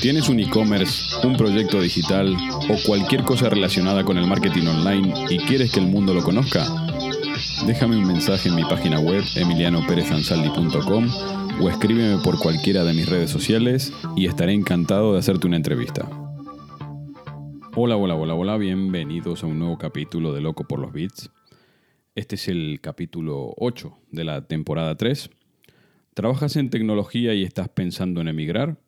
¿Tienes un e-commerce, un proyecto digital o cualquier cosa relacionada con el marketing online y quieres que el mundo lo conozca? Déjame un mensaje en mi página web emilianoperezansaldi.com o escríbeme por cualquiera de mis redes sociales y estaré encantado de hacerte una entrevista. Hola, hola, hola, hola, bienvenidos a un nuevo capítulo de Loco por los Bits. Este es el capítulo 8 de la temporada 3. ¿Trabajas en tecnología y estás pensando en emigrar?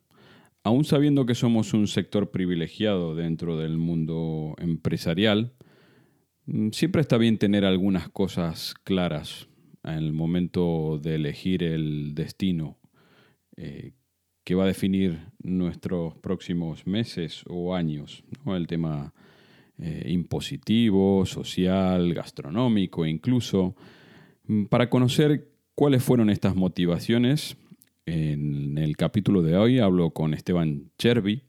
Aún sabiendo que somos un sector privilegiado dentro del mundo empresarial, mm, siempre está bien tener algunas cosas claras en el momento de elegir el destino eh, que va a definir nuestros próximos meses o años. ¿no? El tema eh, impositivo, social, gastronómico incluso, mm, para conocer cuáles fueron estas motivaciones. En el capítulo de hoy hablo con Esteban Chervi,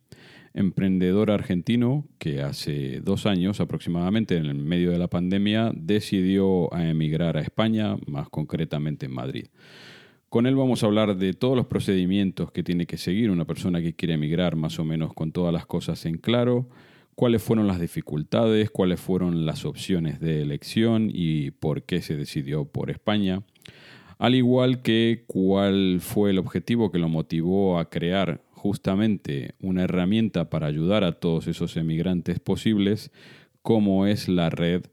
emprendedor argentino que hace dos años aproximadamente, en el medio de la pandemia, decidió a emigrar a España, más concretamente en Madrid. Con él vamos a hablar de todos los procedimientos que tiene que seguir una persona que quiere emigrar más o menos con todas las cosas en claro, cuáles fueron las dificultades, cuáles fueron las opciones de elección y por qué se decidió por España, al igual que cuál fue el objetivo que lo motivó a crear justamente una herramienta para ayudar a todos esos emigrantes posibles, como es la red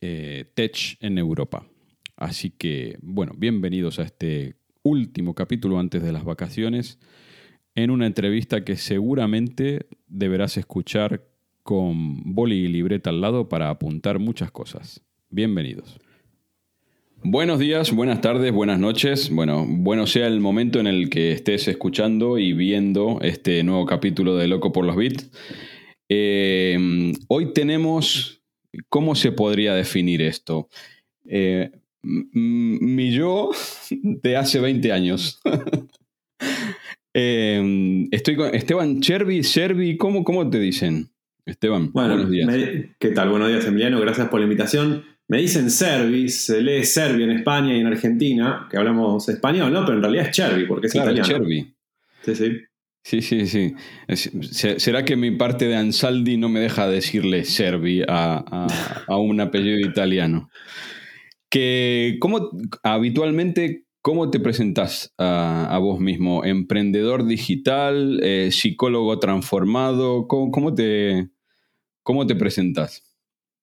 eh, Tech en Europa. Así que, bueno, bienvenidos a este último capítulo antes de las vacaciones, en una entrevista que seguramente deberás escuchar con boli y libreta al lado para apuntar muchas cosas. Bienvenidos. Buenos días, buenas tardes, buenas noches. Bueno, bueno sea el momento en el que estés escuchando y viendo este nuevo capítulo de Loco por los Beats. Eh, hoy tenemos, ¿cómo se podría definir esto? Eh, mi yo de hace 20 años. eh, estoy con Esteban Chervi, Chervi, ¿cómo, ¿cómo te dicen? Esteban, bueno, buenos días. Me, ¿Qué tal? Buenos días, Emiliano. Gracias por la invitación. Me dicen Servi, se lee Servi en España y en Argentina, que hablamos español, ¿no? Pero en realidad es Chervi, porque es claro, italiano. Chervi. Sí, sí. Sí, sí, sí. ¿Será que mi parte de Ansaldi no me deja decirle Servi a, a, a un apellido italiano? Que, ¿cómo, habitualmente, ¿cómo te presentas a, a vos mismo? ¿Emprendedor digital? Eh, ¿Psicólogo transformado? ¿Cómo, cómo, te, ¿Cómo te presentas?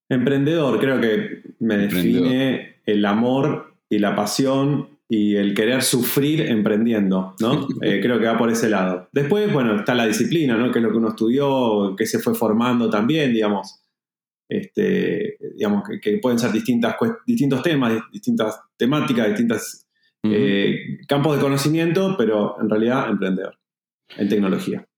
Emprendedor, creo que me define el amor y la pasión y el querer sufrir emprendiendo, ¿no? eh, creo que va por ese lado. Después, bueno, está la disciplina, ¿no? Que es lo que uno estudió, que se fue formando también, digamos. Este, digamos que, que pueden ser distintas, distintos temas, distintas temáticas, distintos uh -huh. eh, campos de conocimiento, pero en realidad emprendedor en tecnología.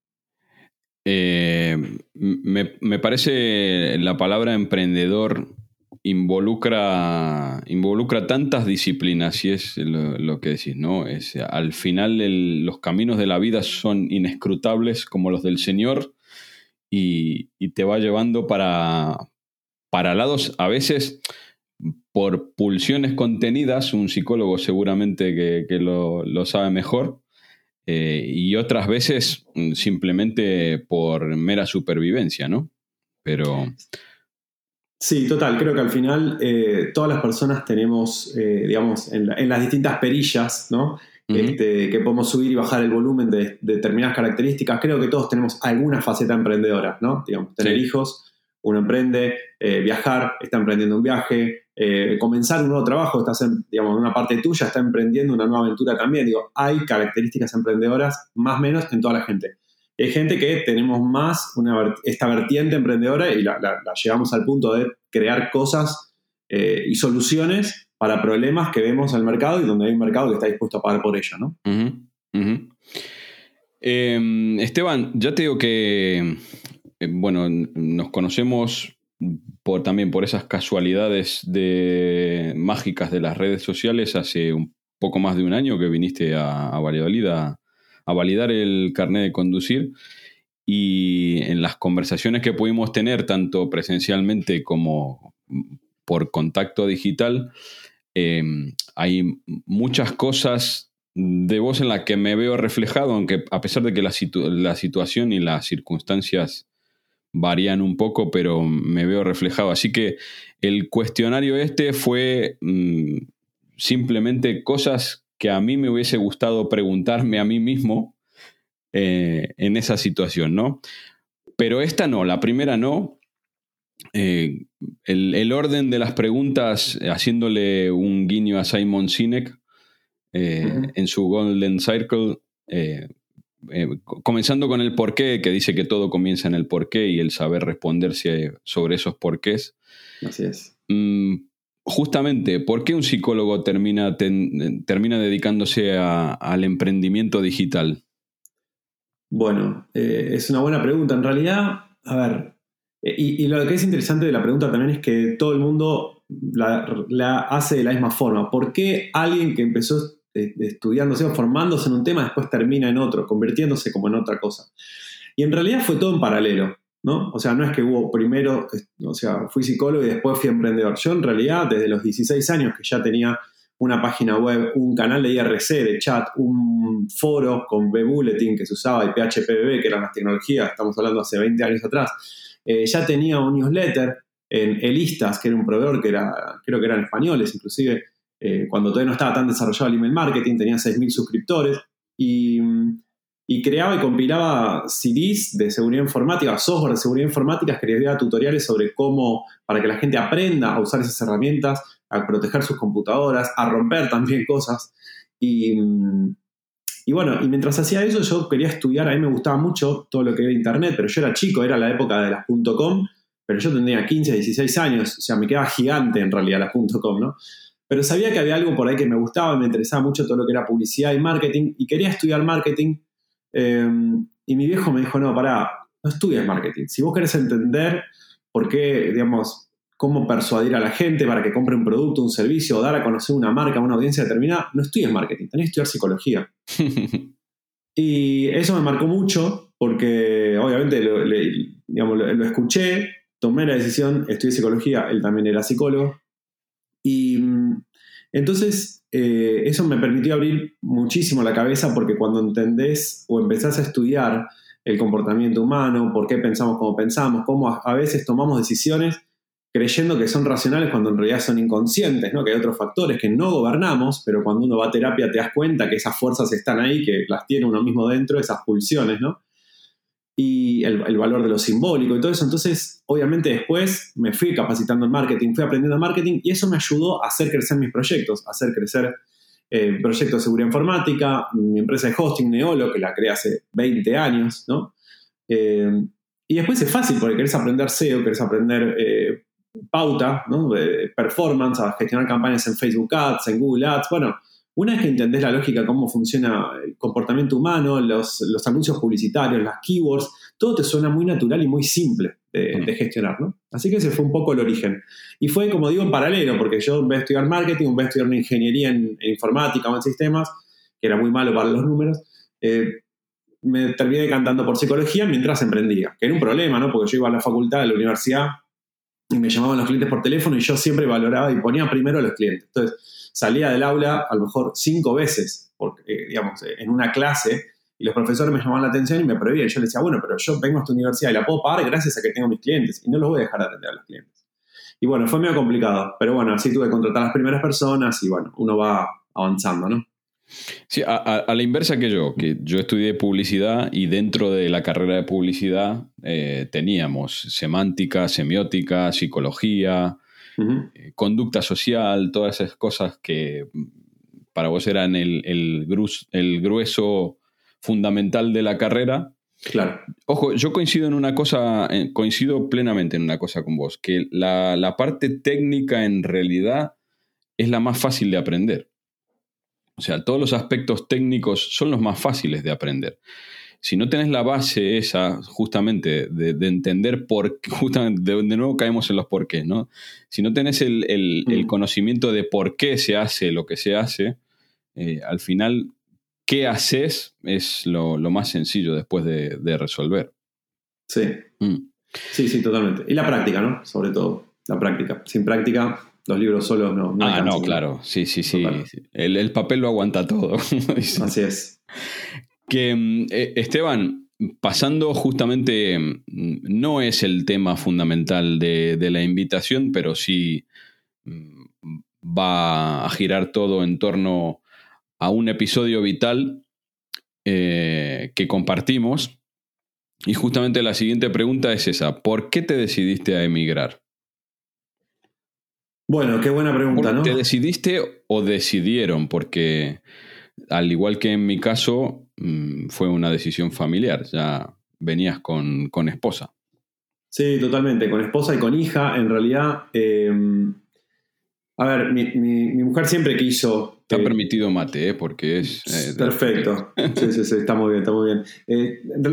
Eh, me, me, parece la palabra emprendedor involucra, involucra tantas disciplinas y es lo, que decís, ¿no? Es, al final los caminos de la vida son inescrutables como los del Señor y, y te va llevando para, para lados a veces por pulsiones contenidas, un psicólogo seguramente que, que lo, lo, sabe mejor, eh, y otras veces mm, simplemente por mera supervivencia, ¿no? Pero... Sí, total, creo que al final eh, todas las personas tenemos, eh, digamos, en, la, en, las distintas perillas, ¿no? Uh -huh. este, que podemos subir y bajar el volumen de, de, determinadas características, creo que todos tenemos alguna faceta emprendedora, ¿no? Digamos, tener sí. hijos, uno emprende, eh, viajar, está emprendiendo un viaje, eh, comenzar un nuevo trabajo, estás en, una parte tuya, está emprendiendo una nueva aventura también. Digo, hay características emprendedoras más o menos en toda la gente. Hay gente que tenemos más esta vertiente emprendedora y la, la, llevamos al punto de crear cosas eh, y soluciones para problemas que vemos en el mercado y donde hay un mercado que está dispuesto a pagar por ello, ¿no? Em, Esteban, ya te digo que, eh, bueno, nos conocemos por, también por esas casualidades de, mágicas de las redes sociales hace un poco más de un año que viniste a, Valladolid a, validar el carnet de conducir. Y en las conversaciones que pudimos tener, tanto presencialmente como por contacto digital, em, hay muchas cosas de vos en las que me veo reflejado, aunque a pesar de que la, la situación y las circunstancias varían un poco, pero me veo reflejado. Así que el cuestionario este fue mm, simplemente cosas que a mí me hubiese gustado preguntarme a mí mismo eh, en esa situación, ¿no? Pero esta no, la primera no. Eh, el, orden de las preguntas, haciéndole un guiño a Simon Sinek eh, en su Golden Circle, eh, comenzando con el porqué, que dice que todo comienza en el porqué y el saber responderse sobre esos porqués. Así es. Mm, justamente, ¿por qué un psicólogo termina, termina dedicándose al emprendimiento digital? Bueno, eh, es una buena pregunta. En realidad, a ver, eh, y, lo que es interesante de la pregunta también es que todo el mundo la, la hace de la misma forma. ¿Por qué alguien que empezó estudiándose o formándose en un tema, después termina en otro, convirtiéndose como en otra cosa. Y en realidad fue todo en paralelo, ¿no? O sea, no es que hubo primero, o sea, fui psicólogo y después fui emprendedor. Yo en realidad desde los 16 años que ya tenía una página web, un canal de IRC, de chat, un foro con B-Bulletin que se usaba y PHPBB, que eran las tecnologías, estamos hablando hace 20 años atrás, eh, ya tenía un newsletter en Elistas, que era un proveedor que era, creo que eran españoles inclusive, eh, cuando todavía no estaba tan desarrollado el email marketing, tenía 6.000 suscriptores y, creaba y compilaba CDs de seguridad informática, software de seguridad informática, escribía tutoriales sobre cómo, para que la gente aprenda a usar esas herramientas, a proteger sus computadoras, a romper también cosas. Y, y bueno, y mientras hacía eso yo quería estudiar, a mí me gustaba mucho todo lo que era Internet, pero yo era chico, era la época de las .com, pero yo tenía 15, 16 años, o sea, me quedaba gigante en realidad las .com, ¿no? Pero sabía que había algo por ahí que me gustaba, me interesaba mucho todo lo que era publicidad y marketing, y quería estudiar marketing. Em, y mi viejo me dijo, no, pará, no estudies marketing. Si vos querés entender por qué, digamos, cómo persuadir a la gente para que compre un producto, un servicio, o dar a conocer una marca, una audiencia determinada, no estudies marketing, tenés que estudiar psicología. y eso me marcó mucho porque obviamente lo, lo escuché, tomé la decisión, estudié psicología, él también era psicólogo, y mm, entonces eh, eso me permitió abrir muchísimo la cabeza porque cuando entendés o empezás a estudiar el comportamiento humano, por qué pensamos como pensamos, cómo a, veces tomamos decisiones creyendo que son racionales cuando en realidad son inconscientes, ¿no? que hay otros factores que no gobernamos, pero cuando uno va a terapia te das cuenta que esas fuerzas están ahí, que las tiene uno mismo dentro, esas pulsiones, ¿no? Y el, valor de lo simbólico y todo eso. Entonces, obviamente después me fui capacitando en marketing, fui aprendiendo marketing y eso me ayudó a hacer crecer mis proyectos, a hacer crecer eh, proyectos de seguridad informática, mi empresa de hosting Neolo, que la creé hace 20 años, ¿no? Eh, y después es fácil porque querés aprender SEO, querés aprender eh, pauta, ¿no? performance, a gestionar campañas en Facebook Ads, en Google Ads, bueno, una vez que entendés la lógica, cómo funciona el comportamiento humano, los, anuncios publicitarios, las keywords, todo te suena muy natural y muy simple de, gestionar, ¿no? Así que ese fue un poco el origen. Y fue, como digo, en paralelo, porque yo en vez de estudiar marketing, en vez de estudiar una ingeniería en, informática o en sistemas, que era muy malo para los números, eh, me terminé cantando por psicología mientras emprendía, que era un problema, ¿no? Porque yo iba a la facultad, a la universidad, y me llamaban los clientes por teléfono y yo siempre valoraba y ponía primero a los clientes. Entonces, salía del aula a lo mejor cinco veces, porque, eh, digamos, en una clase, y los profesores me llamaban la atención y me prohibían. Yo les decía, bueno, pero yo vengo a esta universidad y la puedo pagar gracias a que tengo mis clientes, y no los voy a dejar de atender a los clientes. Y bueno, fue medio complicado, pero bueno, así tuve que contratar a las primeras personas y bueno, uno va avanzando, ¿no? Sí, a, la inversa que yo, que yo estudié publicidad y dentro de la carrera de publicidad eh, teníamos semántica, semiótica, psicología, eh, conducta social, todas esas cosas que para vos eran el, el, grueso fundamental de la carrera. Claro. Ojo, yo coincido en una cosa, coincido plenamente en una cosa con vos, que la, la parte técnica en realidad es la más fácil de aprender. O sea, todos los aspectos técnicos son los más fáciles de aprender. Si no tenés la base esa, justamente, de, entender por qué, justamente, de, nuevo caemos en los por qué, ¿no? Si no tenés el, mm. conocimiento de por qué se hace lo que se hace, eh, al final, ¿qué haces? Es lo, más sencillo después de, resolver. Sí. Mm. Sí, sí, totalmente. Y la práctica, ¿no? Sobre todo, la práctica. Sin práctica, los libros solos no. no ah, no, claro. Sí, sí, sí. El, el, papel lo aguanta todo. Así es. Que, mm, eh, Esteban, pasando justamente, mm, no es el tema fundamental de, la invitación, pero sí mm, va a girar todo en torno a un episodio vital eh, que compartimos. Y justamente la siguiente pregunta es esa, ¿por qué te decidiste a emigrar? Bueno, qué buena pregunta, ¿no? ¿Te decidiste o decidieron? Porque al igual que en mi caso, Mm, fue una decisión familiar, ya venías con, esposa. Sí, totalmente, con esposa y con hija. En realidad, em, a ver, mi, mujer siempre quiso... Te ha eh, permitido mate, ¿eh? porque es... Eh, perfecto, sí, sí, sí, está muy bien, está muy bien.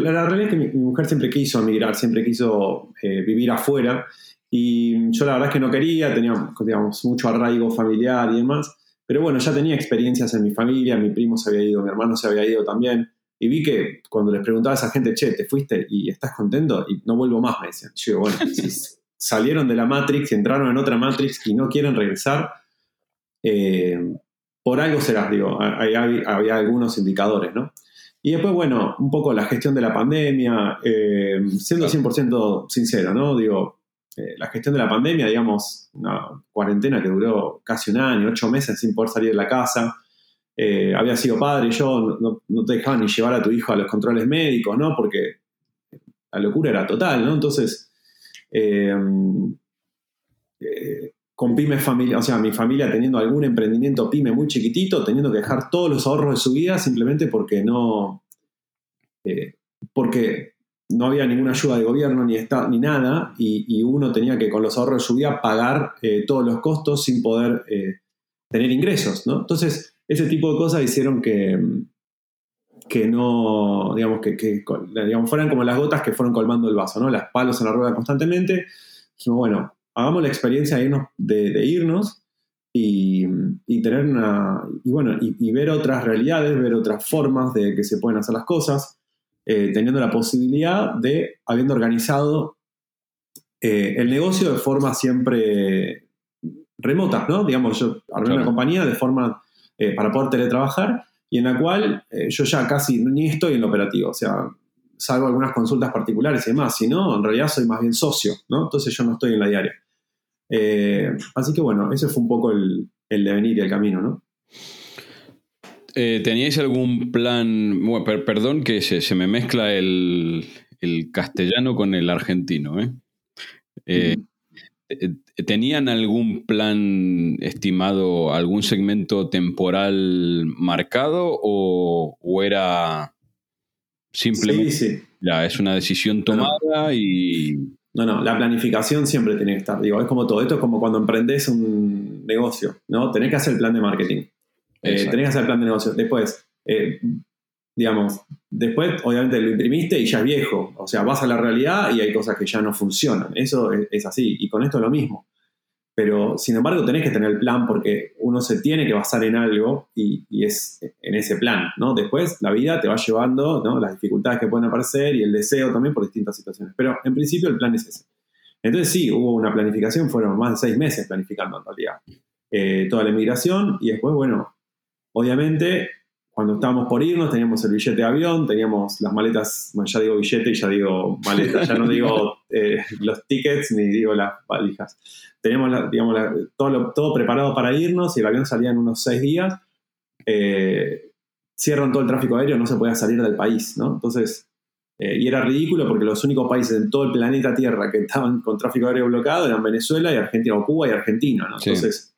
la, realidad es que mi, mujer siempre quiso emigrar, siempre quiso vivir afuera. Y yo la verdad es que no quería, tenía digamos, mucho arraigo familiar y demás. Pero bueno, ya tenía experiencias en mi familia, mi primo se había ido, mi hermano se había ido también. Y vi que cuando les preguntaba a esa gente, che, ¿te fuiste y estás contento? Y no vuelvo más, me decían. Yo bueno, si salieron de la Matrix, entraron en otra Matrix y no quieren regresar, eh, por algo será, digo, había, había, algunos indicadores, ¿no? Y después, bueno, un poco la gestión de la pandemia, eh, siendo 100% sincero, ¿no? Digo, eh, la gestión de la pandemia, digamos, una cuarentena que duró casi un año, ocho meses sin poder salir de la casa. Eh, había sido padre, yo no, te dejaban ni llevar a tu hijo a los controles médicos, ¿no? Porque la locura era total, ¿no? Entonces, eh, con pyme familia, o sea, mi familia teniendo algún emprendimiento pyme muy chiquitito, teniendo que dejar todos los ahorros de su vida simplemente porque no, porque no había ninguna ayuda de gobierno ni, ni nada, y, uno tenía que con los ahorros de su vida pagar eh, todos los costos sin poder eh, tener ingresos, ¿no? Entonces, ese tipo de cosas hicieron que, que no, digamos, que, digamos, fueran como las gotas que fueron colmando el vaso, ¿no? Las palos en la rueda constantemente. Bueno, hagamos la experiencia de irnos, de, irnos y, tener una, y bueno, y ver otras realidades, ver otras formas de que se pueden hacer las cosas. Eh, teniendo la posibilidad de, habiendo organizado eh, el negocio de forma siempre remota, ¿no? Digamos, yo armé una compañía de forma eh, para poder teletrabajar y en la cual yo ya casi ni estoy en lo operativo, o sea, salvo algunas consultas particulares y demás, si no, en realidad soy más bien socio, ¿no? Entonces yo no estoy en la diaria. así que bueno, ese fue un poco el, el devenir y el camino, ¿no? Eh, ¿Teníais algún plan? Bueno, perdón que se, me mezcla el, castellano con el argentino. ¿eh? Eh, ¿Tenían algún plan estimado, algún segmento temporal marcado o, era simplemente sí, Ya, es una decisión tomada y... No, no, la planificación siempre tiene que estar. Digo, es como todo. Esto es como cuando emprendes un negocio, ¿no? Tenés que hacer el plan de marketing. Eh, tenés que hacer plan de negocio. Después, eh, digamos, después obviamente lo imprimiste y ya es viejo. O sea, vas a la realidad y hay cosas que ya no funcionan. Eso es, así. Y con esto es lo mismo. Pero, sin embargo, tenés que tener el plan porque uno se tiene que basar en algo y, es en ese plan, ¿no? Después, la vida te va llevando, ¿no? Las dificultades que pueden aparecer y el deseo también por distintas situaciones. Pero, en principio, el plan es ese. Entonces, sí, hubo una planificación, fueron más de seis meses planificando en realidad eh, toda la inmigración y después, bueno, Obviamente, cuando estábamos por irnos, teníamos el billete de avión, teníamos las maletas, bueno, ya digo billete y ya digo maleta, ya no digo eh, los tickets ni digo las valijas. Teníamos, digamos, todo, todo preparado para irnos y el avión salía en unos seis días. Eh, cierran todo el tráfico aéreo, no se podía salir del país, ¿no? Entonces, eh, y era ridículo porque los únicos países en todo el planeta Tierra que estaban con tráfico aéreo bloqueado eran Venezuela y Argentina, o Cuba y Argentina, ¿no? Entonces,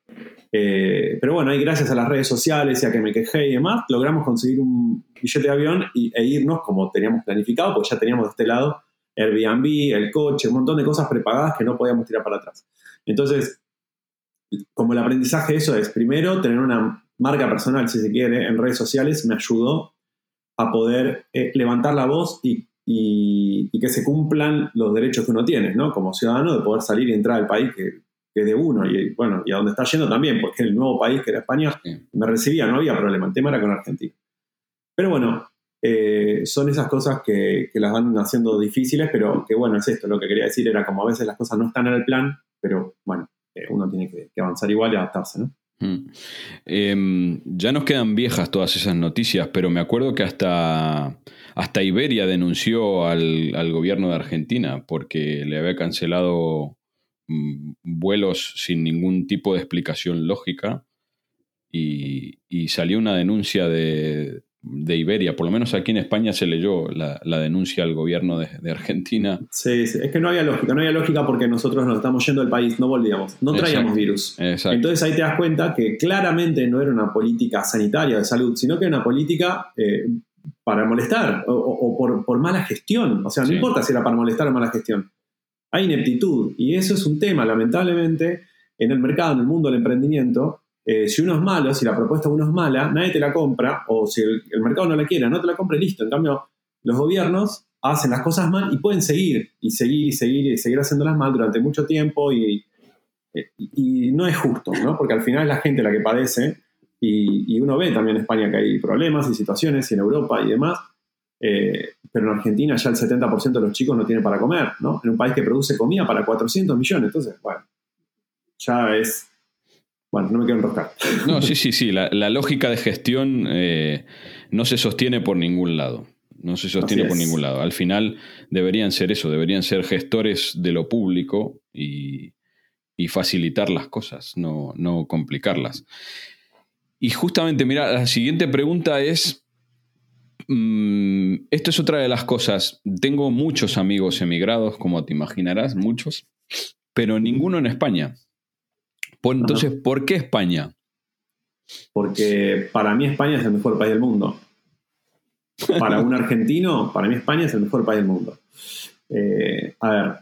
eh, pero bueno, ahí gracias a las redes sociales y a que me quejé y demás, logramos conseguir un billete de avión y, e irnos como teníamos planificado, porque ya teníamos de este lado Airbnb, el coche, un montón de cosas prepagadas que no podíamos tirar para atrás. Entonces, como el aprendizaje eso es, primero, tener una marca personal, si se quiere, en redes sociales me ayudó a poder eh, levantar la voz y, que se cumplan los derechos que uno tiene, ¿no? Como ciudadano, de poder salir y entrar al país que, es de uno y bueno, y a donde está yendo también, porque el nuevo país que era España me recibía, no había problema, el tema era con Argentina. Pero bueno, eh, son esas cosas que, las van haciendo difíciles, pero que bueno, es esto, lo que quería decir era como a veces las cosas no están en el plan, pero bueno, eh, uno tiene que, avanzar igual y adaptarse, ¿no? Mm. Em, ya nos quedan viejas todas esas noticias, pero me acuerdo que hasta, hasta Iberia denunció al, gobierno de Argentina porque le había cancelado vuelos sin ningún tipo de explicación lógica y salió una denuncia de, de Iberia, por lo menos aquí en España se leyó la, denuncia al gobierno de, Argentina. Sí, sí, es que no había lógica, no había lógica porque nosotros nos estamos yendo del país, no volvíamos, no traíamos virus. Entonces ahí te das cuenta que claramente no era una política sanitaria de salud, sino que era una política eh, para molestar o, por, mala gestión. O sea, no importa si era para molestar o mala gestión. Hay ineptitud y eso es un tema, lamentablemente, en el mercado, en el mundo del emprendimiento, eh, si uno es malo, si la propuesta de uno es mala, nadie te la compra, o si el, mercado no la quiere, no te la compra y listo. En cambio, los gobiernos hacen las cosas mal y pueden seguir, y seguir, y seguir, y seguir haciéndolas mal durante mucho tiempo, y, y, no es justo, ¿no? Porque al final es la gente la que padece, y, uno ve también en España que hay problemas y situaciones, y en Europa y demás, eh, pero en Argentina ya el 70% de los chicos no tienen para comer, ¿no? En un país que produce comida para 400 millones, entonces, bueno, ya es bueno, no me quiero enroscar. No, sí, sí, sí. La, lógica de gestión eh, no se sostiene por ningún lado. No se sostiene por ningún lado. Al final deberían ser eso, deberían ser gestores de lo público y, facilitar las cosas, no, no, complicarlas. Y justamente, mira, la siguiente pregunta es, mm, esto es otra de las cosas, tengo muchos amigos emigrados, como te imaginarás, muchos, pero ninguno en España. Entonces, ¿por qué España? Porque para mí España es el mejor país del mundo. Para un argentino, para mí España es el mejor país del mundo. Eh, a ver,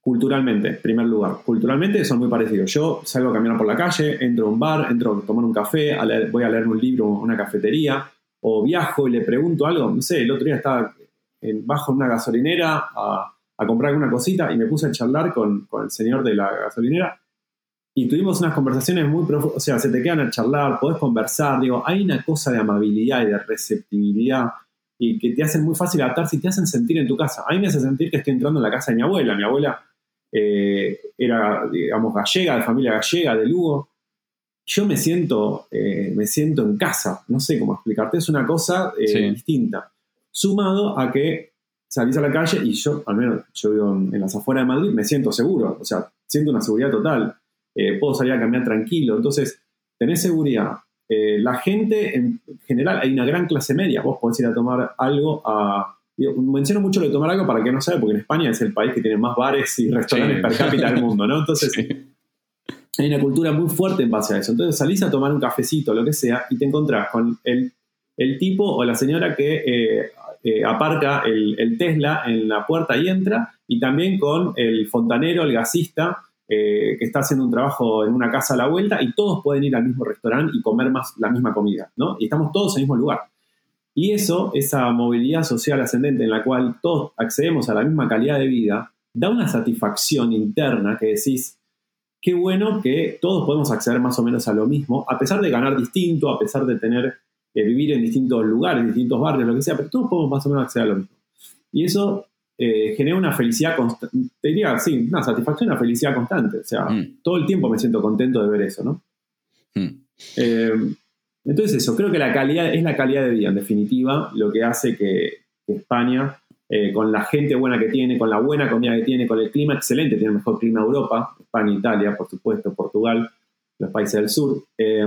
culturalmente, en primer lugar, culturalmente son muy parecidos. Yo salgo a caminar por la calle, entro a un bar, entro a tomar un café, voy a leer un libro una cafetería, o viajo y le pregunto algo, no sé, el otro día estaba en, bajo una gasolinera a, comprar alguna cosita y me puse a charlar con, el señor de la gasolinera y tuvimos unas conversaciones muy profundas, o sea, se te quedan a charlar, podés conversar, digo, hay una cosa de amabilidad y de receptividad y que te hacen muy fácil adaptarse y te hacen sentir en tu casa. A mí me hace sentir que estoy entrando en la casa de mi abuela. Mi abuela eh, era, digamos, gallega, de familia gallega, de Lugo. Yo me siento, eh, me siento en casa, no sé cómo explicarte, es una cosa eh, distinta. Sumado a que salís a la calle y yo, al menos yo vivo en las afueras de Madrid, me siento seguro, o sea, siento una seguridad total eh, puedo salir a caminar tranquilo. Entonces, tenés seguridad. Eh, la gente, en general, hay una gran clase media. Vos podés ir a tomar algo a. menciono mucho lo de tomar algo para que no sabe, porque en España es el país que tiene más bares y restaurantes per cápita del mundo, ¿no? Entonces, hay una cultura muy fuerte en base a eso. Entonces, salís a tomar un cafecito, lo que sea, y te encontrás con el, tipo o la señora que eh, aparca el, el Tesla en la puerta y entra, y también con el fontanero, el gasista, eh, que está haciendo un trabajo en una casa a la vuelta y todos pueden ir al mismo restaurante y comer más la misma comida, ¿no? Y estamos todos en el mismo lugar. Y eso, esa movilidad social ascendente en la cual todos accedemos a la misma calidad de vida, da una satisfacción interna que decís, qué bueno que todos podemos acceder más o menos a lo mismo, a pesar de ganar distinto, a pesar de tener, eh, vivir en distintos lugares, distintos barrios, lo que sea, pero todos podemos más o menos acceder a lo mismo. Y eso eh, genera una felicidad constante, te diría, sí, una satisfacción, una felicidad constante. O sea, mm. todo el tiempo me siento contento de ver eso, ¿no? Mm. Eh, entonces eso, creo que la calidad es la calidad de vida, en definitiva, lo que hace que, España, eh, con la gente buena que tiene, con la buena comida que tiene, con el clima excelente, tiene el mejor clima Europa, España, Italia, por supuesto, Portugal, los países del sur, eh,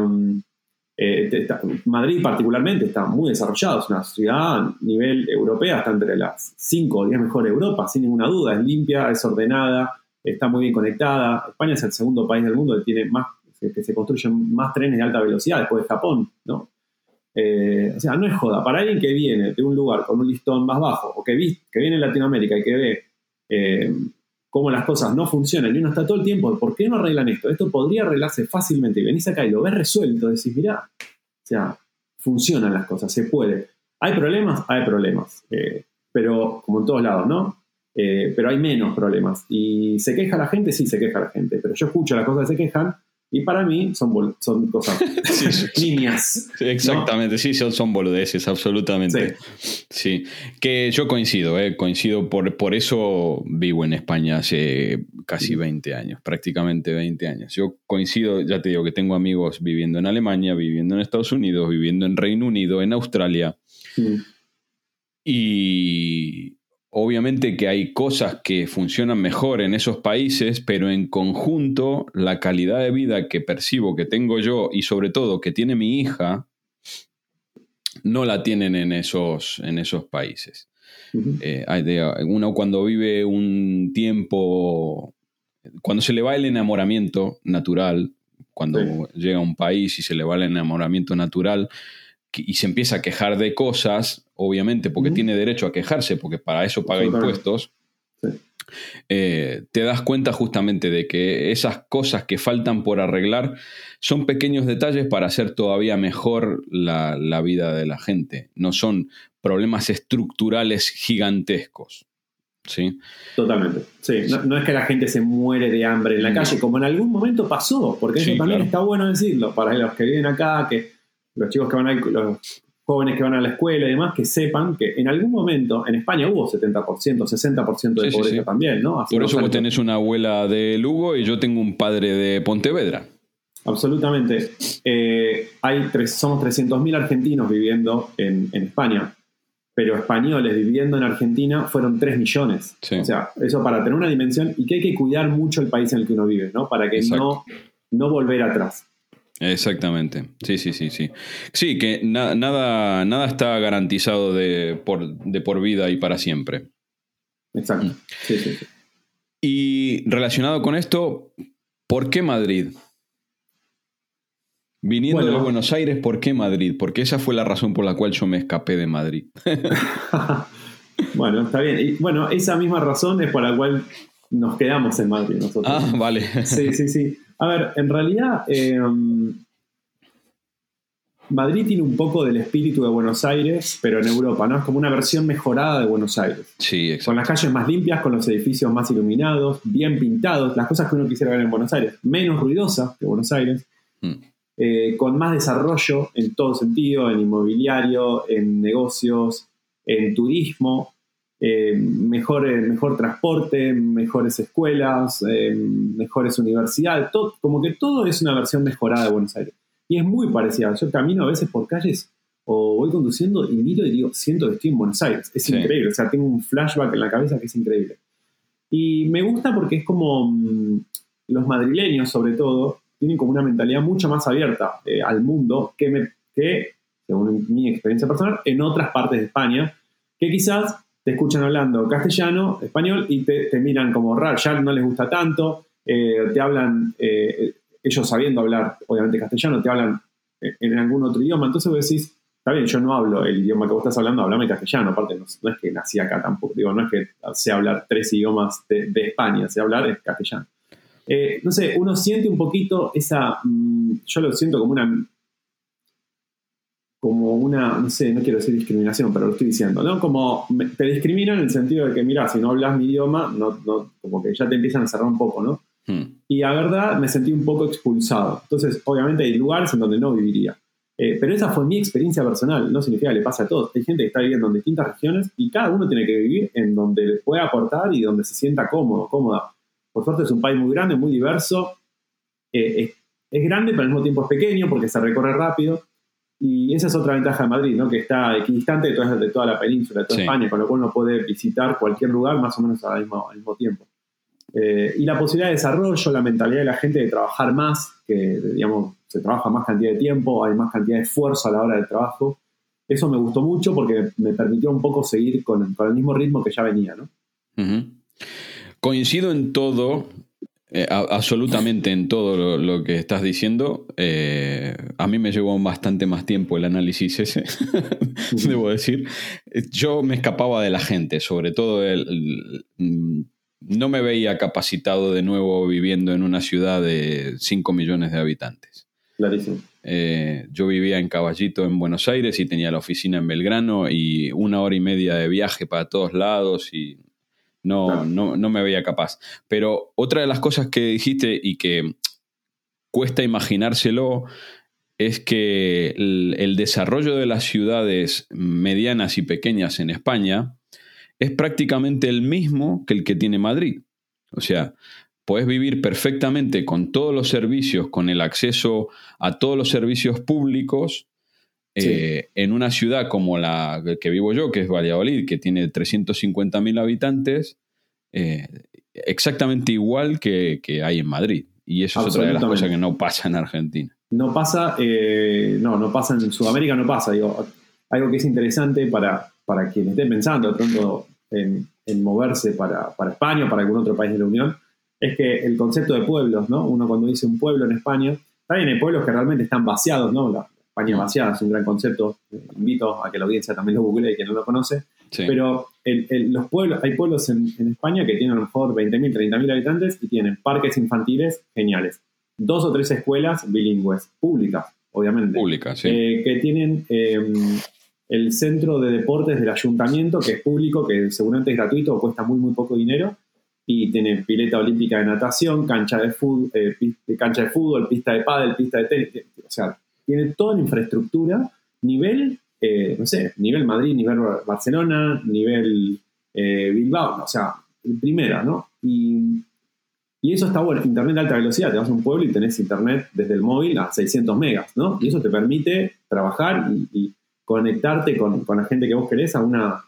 Madrid particularmente está muy desarrollado, es una ciudad a nivel europeo, está entre las 5 o 10 mejores de Europa, sin ninguna duda, es limpia, es ordenada, está muy bien conectada. España es el segundo país del mundo que tiene más, que se construyen más trenes de alta velocidad después de Japón, ¿no? Eh, o sea, no es joda. Para alguien que viene de un lugar con un listón más bajo, o que, viene en Latinoamérica y que ve eh, cómo las cosas no funcionan y uno está todo el tiempo, ¿por qué no arreglan esto? Esto podría arreglarse fácilmente y venís acá y lo ves resuelto, decís, mirá, o sea, funcionan las cosas, se puede. ¿Hay problemas? Hay problemas. Eh, pero como en todos lados, ¿no? Pero hay menos problemas. ¿Y se queja la gente? Sí, se queja la gente. Pero yo escucho las cosas que se quejan y para mí son, son cosas niñas. Exactamente, sí, son, son boludeces, absolutamente. Sí. que yo coincido, eh, coincido, por, por eso vivo en España hace casi 20 años, prácticamente 20 años. Yo coincido, ya te digo que tengo amigos viviendo en Alemania, viviendo en Estados Unidos, viviendo en Reino Unido, en Australia. Y, Obviamente que hay cosas que funcionan mejor en esos países, pero en conjunto la calidad de vida que percibo que tengo yo y sobre todo que tiene mi hija, no la tienen en esos, en esos países. Eh, uno cuando vive un tiempo, cuando se le va el enamoramiento natural, cuando llega a un país y se le va el enamoramiento natural, y se empieza a quejar de cosas, obviamente porque tiene derecho a quejarse, porque para eso paga impuestos, eh, te das cuenta justamente de que esas cosas que faltan por arreglar son pequeños detalles para hacer todavía mejor la, vida de la gente, no son problemas estructurales gigantescos. ¿Sí? Totalmente. Sí, no, es que la gente se muere de hambre en la calle, como en algún momento pasó, porque eso también está bueno decirlo, para los que viven acá, que los chicos que van a, los jóvenes que van a la escuela y demás, que sepan que en algún momento en España hubo 70%, 60% de pobreza también, ¿no? Por eso vos tenés una abuela de Lugo y yo tengo un padre de Pontevedra. Absolutamente. Eh, hay tres, somos 300.000 argentinos viviendo en, España, pero españoles viviendo en Argentina fueron 3 millones. O sea, eso para tener una dimensión y que hay que cuidar mucho el país en el que uno vive, ¿no? Para que no, no volver atrás. Exactamente, sí, sí, sí, sí. Sí, que nada, nada está garantizado de por, de por vida y para siempre. Exacto. Mm. Sí, sí, Y relacionado con esto, ¿por qué Madrid? Viniendo de Buenos Aires, ¿por qué Madrid? Porque esa fue la razón por la cual yo me escapé de Madrid. bueno, está bien. Y bueno, esa misma razón es por la cual nos quedamos en Madrid nosotros. Ah, vale. Sí, sí, sí. A ver, en realidad em, Madrid tiene un poco del espíritu de Buenos Aires, pero en Europa, ¿no? Es como una versión mejorada de Buenos Aires. Sí, exacto. Con las calles más limpias, con los edificios más iluminados, bien pintados, las cosas que uno quisiera ver en Buenos Aires. Menos ruidosa que Buenos Aires. Mm. Eh, con más desarrollo en todo sentido, en inmobiliario, en negocios, en turismo. Eh, mejor, eh, mejor transporte, mejores escuelas, eh, mejores universidades, todo, como que todo es una versión mejorada de Buenos Aires. Y es muy parecida. Yo camino a veces por calles o voy conduciendo y miro y digo, siento que estoy en Buenos Aires. Es increíble. O sea, tengo un flashback en la cabeza que es increíble. Y me gusta porque es como mm, los madrileños, sobre todo, tienen como una mentalidad mucho más abierta al mundo que, me, que, según mi experiencia personal, en otras partes de España, que quizás te escuchan hablando castellano, español y te, miran como raro, ya no les gusta tanto, eh, te hablan, eh, ellos sabiendo hablar obviamente castellano, te hablan en algún otro idioma, entonces vos decís, está bien, yo no hablo el idioma que vos estás hablando, hablame castellano, aparte no, es que nací acá tampoco, digo, no es que sé hablar tres idiomas de, España, sé hablar castellano. Eh, no sé, uno siente un poquito esa, mm, yo lo siento como una como una, no sé, no quiero decir discriminación, pero lo estoy diciendo, ¿no? Como te discriminan en el sentido de que, mira, si no hablas mi idioma, no, no, como que ya te empiezan a cerrar un poco, ¿no? Hmm. Y a verdad me sentí un poco expulsado. Entonces, obviamente hay lugares en donde no viviría. Eh, pero esa fue mi experiencia personal, no significa que le pase a todos. Hay gente que está viviendo en distintas regiones y cada uno tiene que vivir en donde le pueda aportar y donde se sienta cómodo, cómoda. Por suerte es un país muy grande, muy diverso. Eh, es, es grande, pero al mismo tiempo es pequeño porque se recorre rápido. Y esa es otra ventaja de Madrid, ¿no? que está equidistante de toda, de toda la península, de toda España, con lo cual uno puede visitar cualquier lugar más o menos al mismo, al mismo tiempo. Eh, y la posibilidad de desarrollo, la mentalidad de la gente de trabajar más, que digamos, se trabaja más cantidad de tiempo, hay más cantidad de esfuerzo a la hora del trabajo. Eso me gustó mucho porque me permitió un poco seguir con, con el mismo ritmo que ya venía. ¿no? Coincido en todo, eh, absolutamente en todo lo, que estás diciendo. Eh, a mí me llevó bastante más tiempo el análisis ese, debo decir. Yo me escapaba de la gente, sobre todo el, mm, no me veía capacitado de nuevo viviendo en una ciudad de 5 millones de habitantes. Clarísimo. Eh, yo vivía en Caballito, en Buenos Aires, y tenía la oficina en Belgrano y una hora y media de viaje para todos lados y no, no, no me veía capaz. Pero otra de las cosas que dijiste y que cuesta imaginárselo es que el, desarrollo de las ciudades medianas y pequeñas en España es prácticamente el mismo que el que tiene Madrid. O sea, puedes vivir perfectamente con todos los servicios, con el acceso a todos los servicios públicos eh, en una ciudad como la que vivo yo, que es Valladolid, que tiene 350.000 habitantes, eh, exactamente igual que, que hay en Madrid. Y eso es otra de las cosas que no pasa en Argentina. No pasa, eh, no, no pasa en Sudamérica, no pasa. Digo, algo que es interesante para, para quien esté pensando pronto en, moverse para, para, España o para algún otro país de la Unión, es que el concepto de pueblos, ¿no? Uno cuando dice un pueblo en España, también hay pueblos que realmente están vaciados, ¿no? La España mm. vaciada es un gran concepto. Invito a que la audiencia también lo google y que no lo conoce. Pero los pueblos, hay pueblos en, en, España que tienen a lo mejor 20.000, 30.000 habitantes y tienen parques infantiles geniales dos o tres escuelas bilingües, públicas, obviamente. Públicas, sí. Eh, que tienen em, el centro de deportes del ayuntamiento, que es público, que seguramente es gratuito o cuesta muy, muy poco dinero. Y tiene pileta olímpica de natación, cancha de fútbol, eh, cancha de fútbol pista de pádel, pista de tenis. O sea, tiene toda la infraestructura, nivel, eh, no sé, nivel Madrid, nivel Barcelona, nivel Bilbao, o sea, primera, ¿no? Y y eso está bueno, internet de alta velocidad, te vas a un pueblo y tenés internet desde el móvil a 600 megas, ¿no? Y eso te permite trabajar y, conectarte con, la gente que vos querés a una,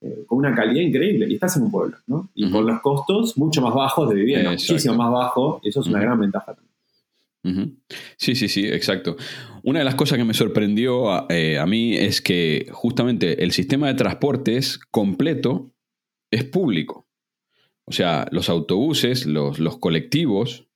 eh, con una calidad increíble. Y estás en un pueblo, ¿no? Y con los costos mucho más bajos de vivienda, muchísimo más bajos, y eso es una gran ventaja también. Sí, sí, sí, exacto. Una de las cosas que me sorprendió eh, a mí es que justamente el sistema de transportes completo es público. O sea, los autobuses, los, los colectivos,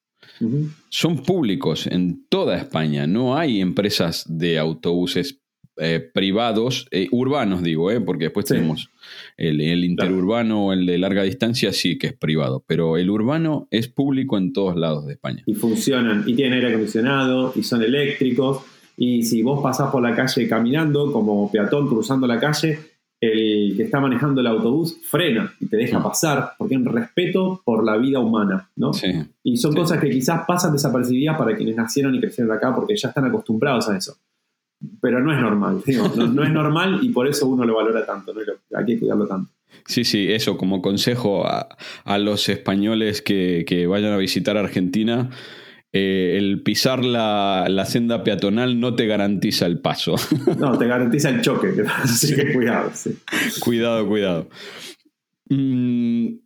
son públicos en toda España. No hay empresas de autobuses eh, privados, eh, urbanos digo, eh, porque después tenemos el, el interurbano o el de larga distancia, sí que es privado, pero el urbano es público en todos lados de España. Y funcionan, y tienen aire acondicionado, y son eléctricos, y si vos pasás por la calle caminando como peatón cruzando la calle, el que está manejando el autobús frena y te deja pasar, porque hay un respeto por la vida humana, ¿no? y son cosas que quizás pasan desapercibidas para quienes nacieron y crecieron acá porque ya están acostumbrados a eso. Pero no es normal, no, es normal y por eso uno lo valora tanto, ¿no? hay que cuidarlo tanto. Sí, sí, eso como consejo a, los españoles que, que vayan a visitar Argentina eh, el pisar la, senda peatonal no te garantiza el paso. No, te garantiza el choque, así que cuidado. Cuidado, cuidado. Mm,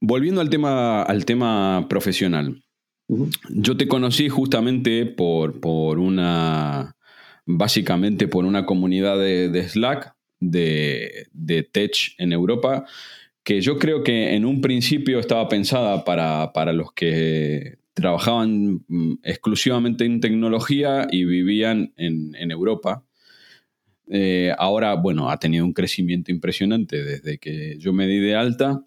volviendo al tema, al tema profesional. Yo te conocí justamente por, por, una, básicamente por una comunidad de, Slack, de, de Tech en Europa, que yo creo que en un principio estaba pensada para, para los que trabajaban mm, exclusivamente en tecnología y vivían en, Europa. Eh, ahora, bueno, ha tenido un crecimiento impresionante desde que yo me di de alta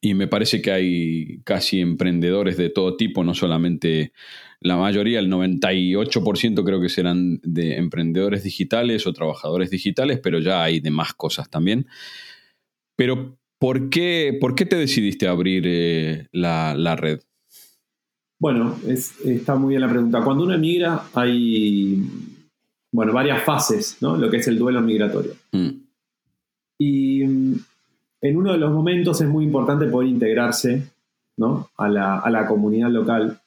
y me parece que hay casi emprendedores de todo tipo, no solamente la mayoría, el 98% creo que serán de emprendedores digitales o trabajadores digitales, pero ya hay de más cosas también. Pero, ¿por qué, por qué te decidiste abrir eh, la red? Bueno, está muy bien la pregunta. Cuando uno emigra hay, bueno, varias fases, ¿no? Lo que es el duelo migratorio. Mm. Y mm, en uno de los momentos es muy importante poder integrarse, ¿no? A la, comunidad local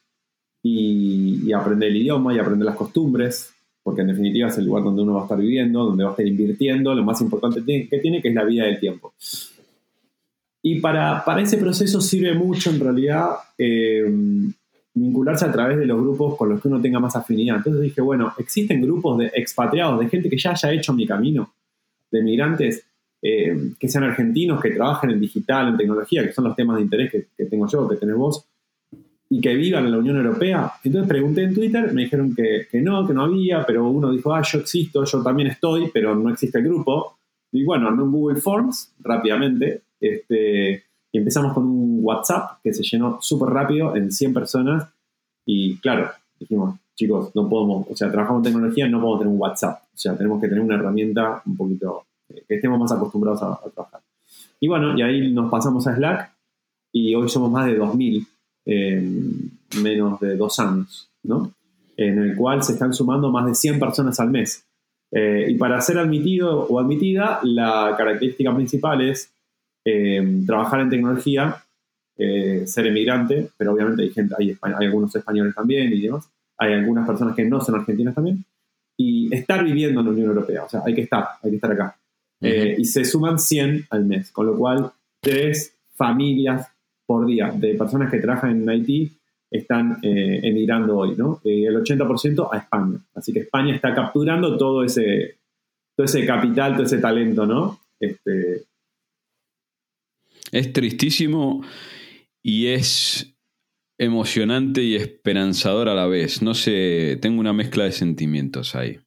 y, aprender el idioma y aprender las costumbres, porque en definitiva es el lugar donde uno va a estar viviendo, donde va a estar invirtiendo, lo más importante que tiene, que es la vida del tiempo. Y para, ese proceso sirve mucho en realidad eh, vincularse a través de los grupos con los que uno tenga más afinidad. Entonces dije, bueno, existen grupos de expatriados, de gente que ya haya hecho mi camino, de migrantes eh, que sean argentinos, que trabajen en digital, en tecnología, que son los temas de interés que, tengo yo, que tenés vos, y que vivan en la Unión Europea. Entonces pregunté en Twitter, me dijeron que, no, que no había, pero uno dijo, ah, yo existo, yo también estoy, pero no existe el grupo. Y bueno, armé un Google Forms rápidamente, este, y empezamos con un WhatsApp que se llenó súper rápido en 100 personas. Y claro, dijimos, chicos, no podemos, o sea, trabajamos en tecnología, no podemos tener un WhatsApp, o sea, tenemos que tener una herramienta un poquito eh, que estemos más acostumbrados a, trabajar. Y bueno, y ahí nos pasamos a Slack y hoy somos más de 2.000 en menos de dos años, ¿no? En el cual se están sumando más de 100 personas al mes. Eh, y para ser admitido o admitida, la característica principal es eh, trabajar en tecnología, ser emigrante, pero obviamente hay, gente, hay, hay algunos españoles también y demás, hay algunas personas que no son argentinas también, y estar viviendo en la Unión Europea, o sea, hay que estar, hay que estar acá. Eh, y se suman 100 al mes, con lo cual tres familias por día de personas que trabajan en Haití están eh, emigrando hoy, ¿no? Eh, el 80% a España. Así que España está capturando todo ese, todo ese capital, todo ese talento, ¿no? Este... Es tristísimo y es emocionante y esperanzador a la vez. No sé, tengo una mezcla de sentimientos ahí.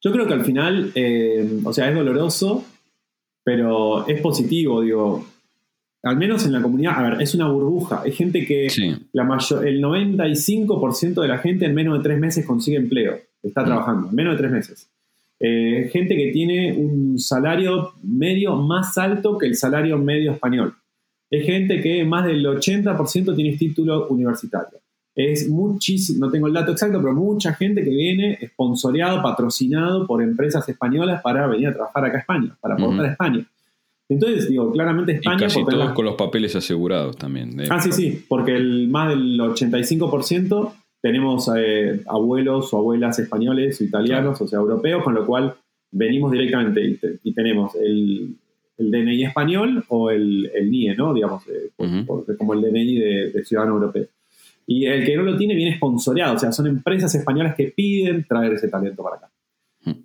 Yo creo que al final, eh, o sea, es doloroso, pero es positivo, digo. Al menos en la comunidad, a ver, es una burbuja. Hay gente que la mayor, el 95% de la gente en menos de tres meses consigue empleo. Está mm. trabajando, en menos de tres meses. Eh, gente que tiene un salario medio más alto que el salario medio español. Es gente que más del 80% tiene título universitario es muchísimo, no tengo el dato exacto, pero mucha gente que viene esponsoreado, patrocinado por empresas españolas para venir a trabajar acá a España, para aportar a España. Entonces, digo, claramente España... Y casi todos con los papeles asegurados también. ah, sí, sí, porque el, más del 85% tenemos eh, abuelos o abuelas españoles o italianos, o sea, europeos, con lo cual venimos directamente y, tenemos el, DNI español o el, NIE, ¿no? Digamos, eh, como el DNI de ciudadano europeo. Y el que no lo tiene viene esponsoreado, o sea, son empresas españolas que piden traer ese talento para acá.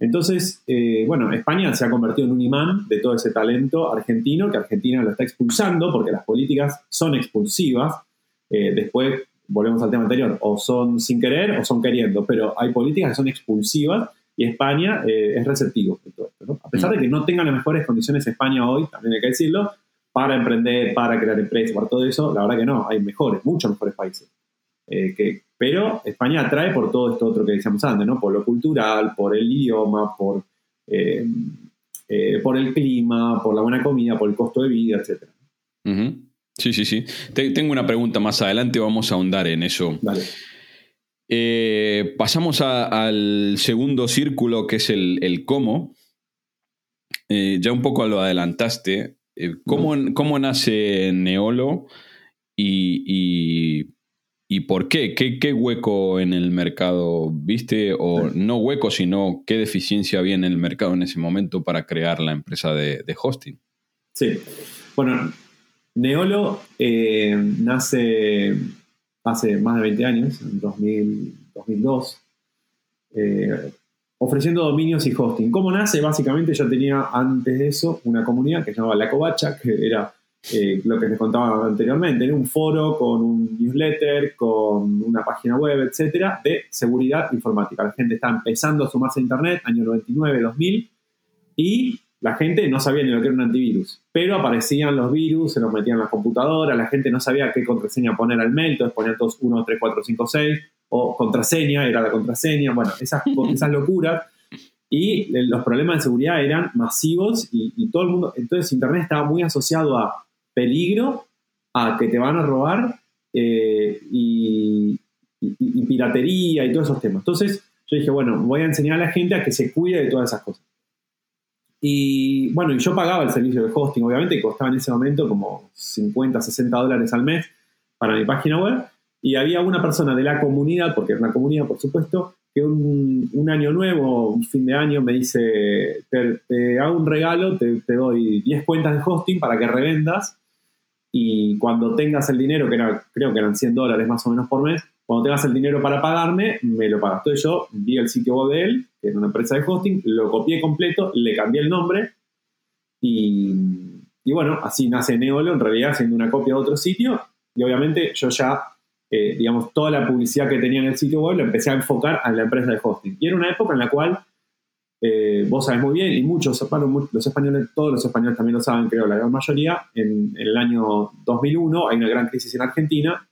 Entonces, eh, bueno, España se ha convertido en un imán de todo ese talento argentino, que Argentina lo está expulsando porque las políticas son expulsivas. Eh, después, volvemos al tema anterior, o son sin querer o son queriendo, pero hay políticas que son expulsivas y España eh, es receptivo de todo esto. A pesar de hmm. que no tenga las mejores condiciones España hoy, también hay que decirlo, para emprender, para crear empresas, para todo eso, la verdad que no, hay mejores, muchos mejores países. Eh, que, pero España atrae por todo esto otro que decíamos antes, ¿no? Por lo cultural, por el idioma, por, eh, eh, por el clima, por la buena comida, por el costo de vida, etc. Sí, sí, sí. tengo una pregunta más adelante, vamos a ahondar en eso. Dale. pasamos al segundo círculo, que es el, cómo. ya un poco lo adelantaste. ¿cómo, ¿cómo, nace Neolo y ¿Y por qué? qué? hueco en el mercado viste? O no hueco, sino qué deficiencia había en el mercado en ese momento para crear la empresa de, hosting. Sí. Bueno, Neolo eh, nace hace más de 20 años, en 2002, eh, ofreciendo dominios y hosting. ¿Cómo nace? Básicamente yo tenía antes de eso una comunidad que se llamaba La Covacha, que era eh, lo que les contaba anteriormente, en un foro con un newsletter, con una página web, etcétera, de seguridad informática. La gente está empezando a sumarse a Internet, año 99, 2000, y la gente no sabía ni lo que era un antivirus, pero aparecían los virus, se los metían en las computadoras, la gente no sabía qué contraseña poner al mail, entonces ponían todos 1, 3, 4, 5, 6, o contraseña, era la contraseña, bueno, esas, esas locuras. Y los problemas de seguridad eran masivos y, y todo el mundo, entonces Internet estaba muy asociado a peligro a que te van a robar eh, y, piratería y todos esos temas. Entonces yo dije, bueno, voy a enseñar a la gente a que se cuide de todas esas cosas. Y bueno, yo pagaba el servicio de hosting, obviamente, costaba en ese momento como 50, 60 dólares al mes para mi página web. Y había una persona de la comunidad, porque era una comunidad, por supuesto, que un, año nuevo, un fin de año, me dice, te, hago un regalo, te, doy 10 cuentas de hosting para que revendas y cuando tengas el dinero, que creo que eran 100 dólares más o menos por mes, cuando tengas el dinero para pagarme, me lo pagas. Entonces yo vi el sitio web de él, que era una empresa de hosting, lo copié completo, le cambié el nombre y, bueno, así nace Neolo, en realidad siendo una copia de otro sitio y obviamente yo ya, eh, digamos, toda la publicidad que tenía en el sitio web lo empecé a enfocar a la empresa de hosting. Y era una época en la cual eh, vos sabés muy bien, y muchos, los españoles, todos los españoles también lo saben, creo, la gran mayoría, en, el año 2001 hay una gran crisis en Argentina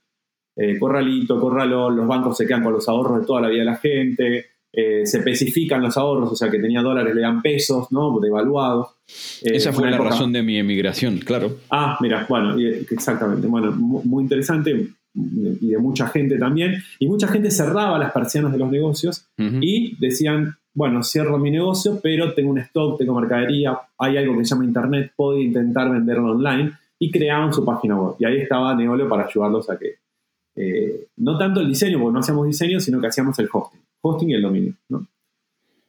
eh, corralito, corralón, los bancos se quedan con los ahorros de toda la vida de la gente, eh, se especifican los ahorros, o sea, que tenía dólares le dan pesos, ¿no? Devaluados. Eh, Esa fue la razón de mi emigración, claro. Ah, mira, bueno, exactamente. Bueno, muy interesante y de mucha gente también. Y mucha gente cerraba las persianas de los negocios y decían, bueno, cierro mi negocio, pero tengo un stock, tengo mercadería, hay algo que se llama Internet, puedo intentar venderlo online. Y creaban su página web. Y ahí estaba Neolio para ayudarlos a que, eh, no tanto el diseño, porque no hacíamos diseño, sino que hacíamos el hosting. Hosting y el dominio. ¿no?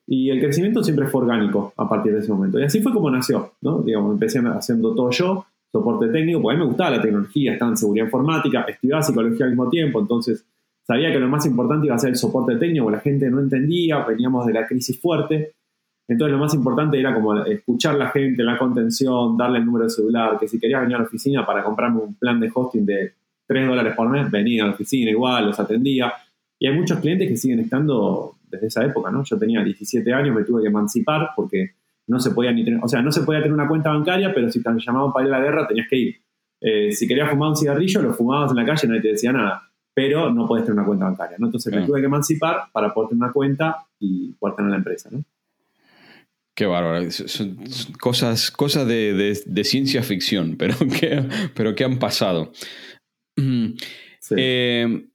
Y el crecimiento siempre fue orgánico a partir de ese momento. Y así fue como nació. ¿no? Digamos, empecé haciendo todo yo, soporte técnico, porque a mí me gustaba la tecnología, estaba en seguridad informática, estudiaba psicología al mismo tiempo, entonces sabía que lo más importante iba a ser el soporte técnico, porque la gente no entendía, veníamos de la crisis fuerte, entonces lo más importante era como escuchar a la gente, la contención, darle el número de celular, que si querías venir a la oficina para comprarme un plan de hosting de 3 dólares por mes, venía a la oficina igual, los atendía. Y hay muchos clientes que siguen estando desde esa época, ¿no? Yo tenía 17 años, me tuve que emancipar porque no se podía ni tener, o sea, no se podía tener una cuenta bancaria, pero si te llamaban para ir a la guerra tenías que ir. Eh, si querías fumar un cigarrillo, lo fumabas en la calle, nadie te decía nada, pero no podés tener una cuenta bancaria, ¿no? Entonces me tuve que emancipar para poder tener una cuenta y poder tener la empresa, ¿no? Qué bárbaro. Son cosas, cosas de, ciencia ficción, pero que, pero que han pasado. Eh,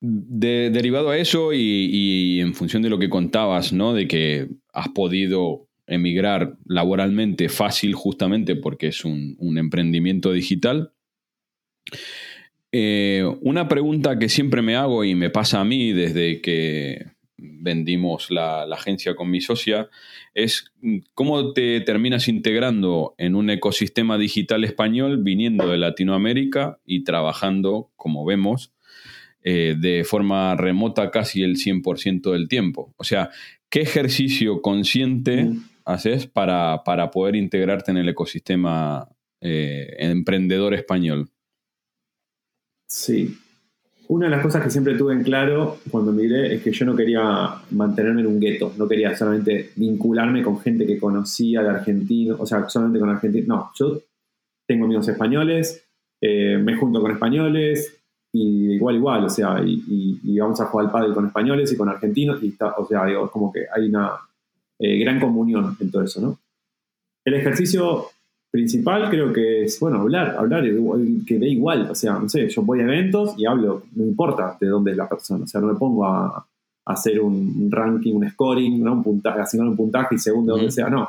derivado a eso y, en función de lo que contabas, ¿no? De que has podido emigrar laboralmente fácil justamente porque es un, emprendimiento digital. Eh, una pregunta que siempre me hago y me pasa a mí desde que vendimos la, agencia con mi socia, es cómo te terminas integrando en un ecosistema digital español viniendo de Latinoamérica y trabajando, como vemos, eh, de forma remota casi el 100% del tiempo. O sea, ¿qué ejercicio consciente mm. haces para, para, poder integrarte en el ecosistema eh, emprendedor español? Sí, una de las cosas que siempre tuve en claro cuando miré es que yo no quería mantenerme en un gueto, no quería solamente vincularme con gente que conocía de argentino, o sea, solamente con argentinos. No, yo tengo amigos españoles, eh, me junto con españoles, y igual, igual, o sea, y, vamos a jugar al pádel con españoles y con argentinos, y está, o sea, digo, como que hay una eh, gran comunión en todo eso, ¿no? El ejercicio principal creo que es, bueno, hablar, hablar, que dé igual, o sea, no sé, yo voy a eventos y hablo, no importa de dónde es la persona, o sea, no me pongo a, hacer un ranking, un scoring, ¿no? un puntaje, asignar un puntaje y según de donde sea, no.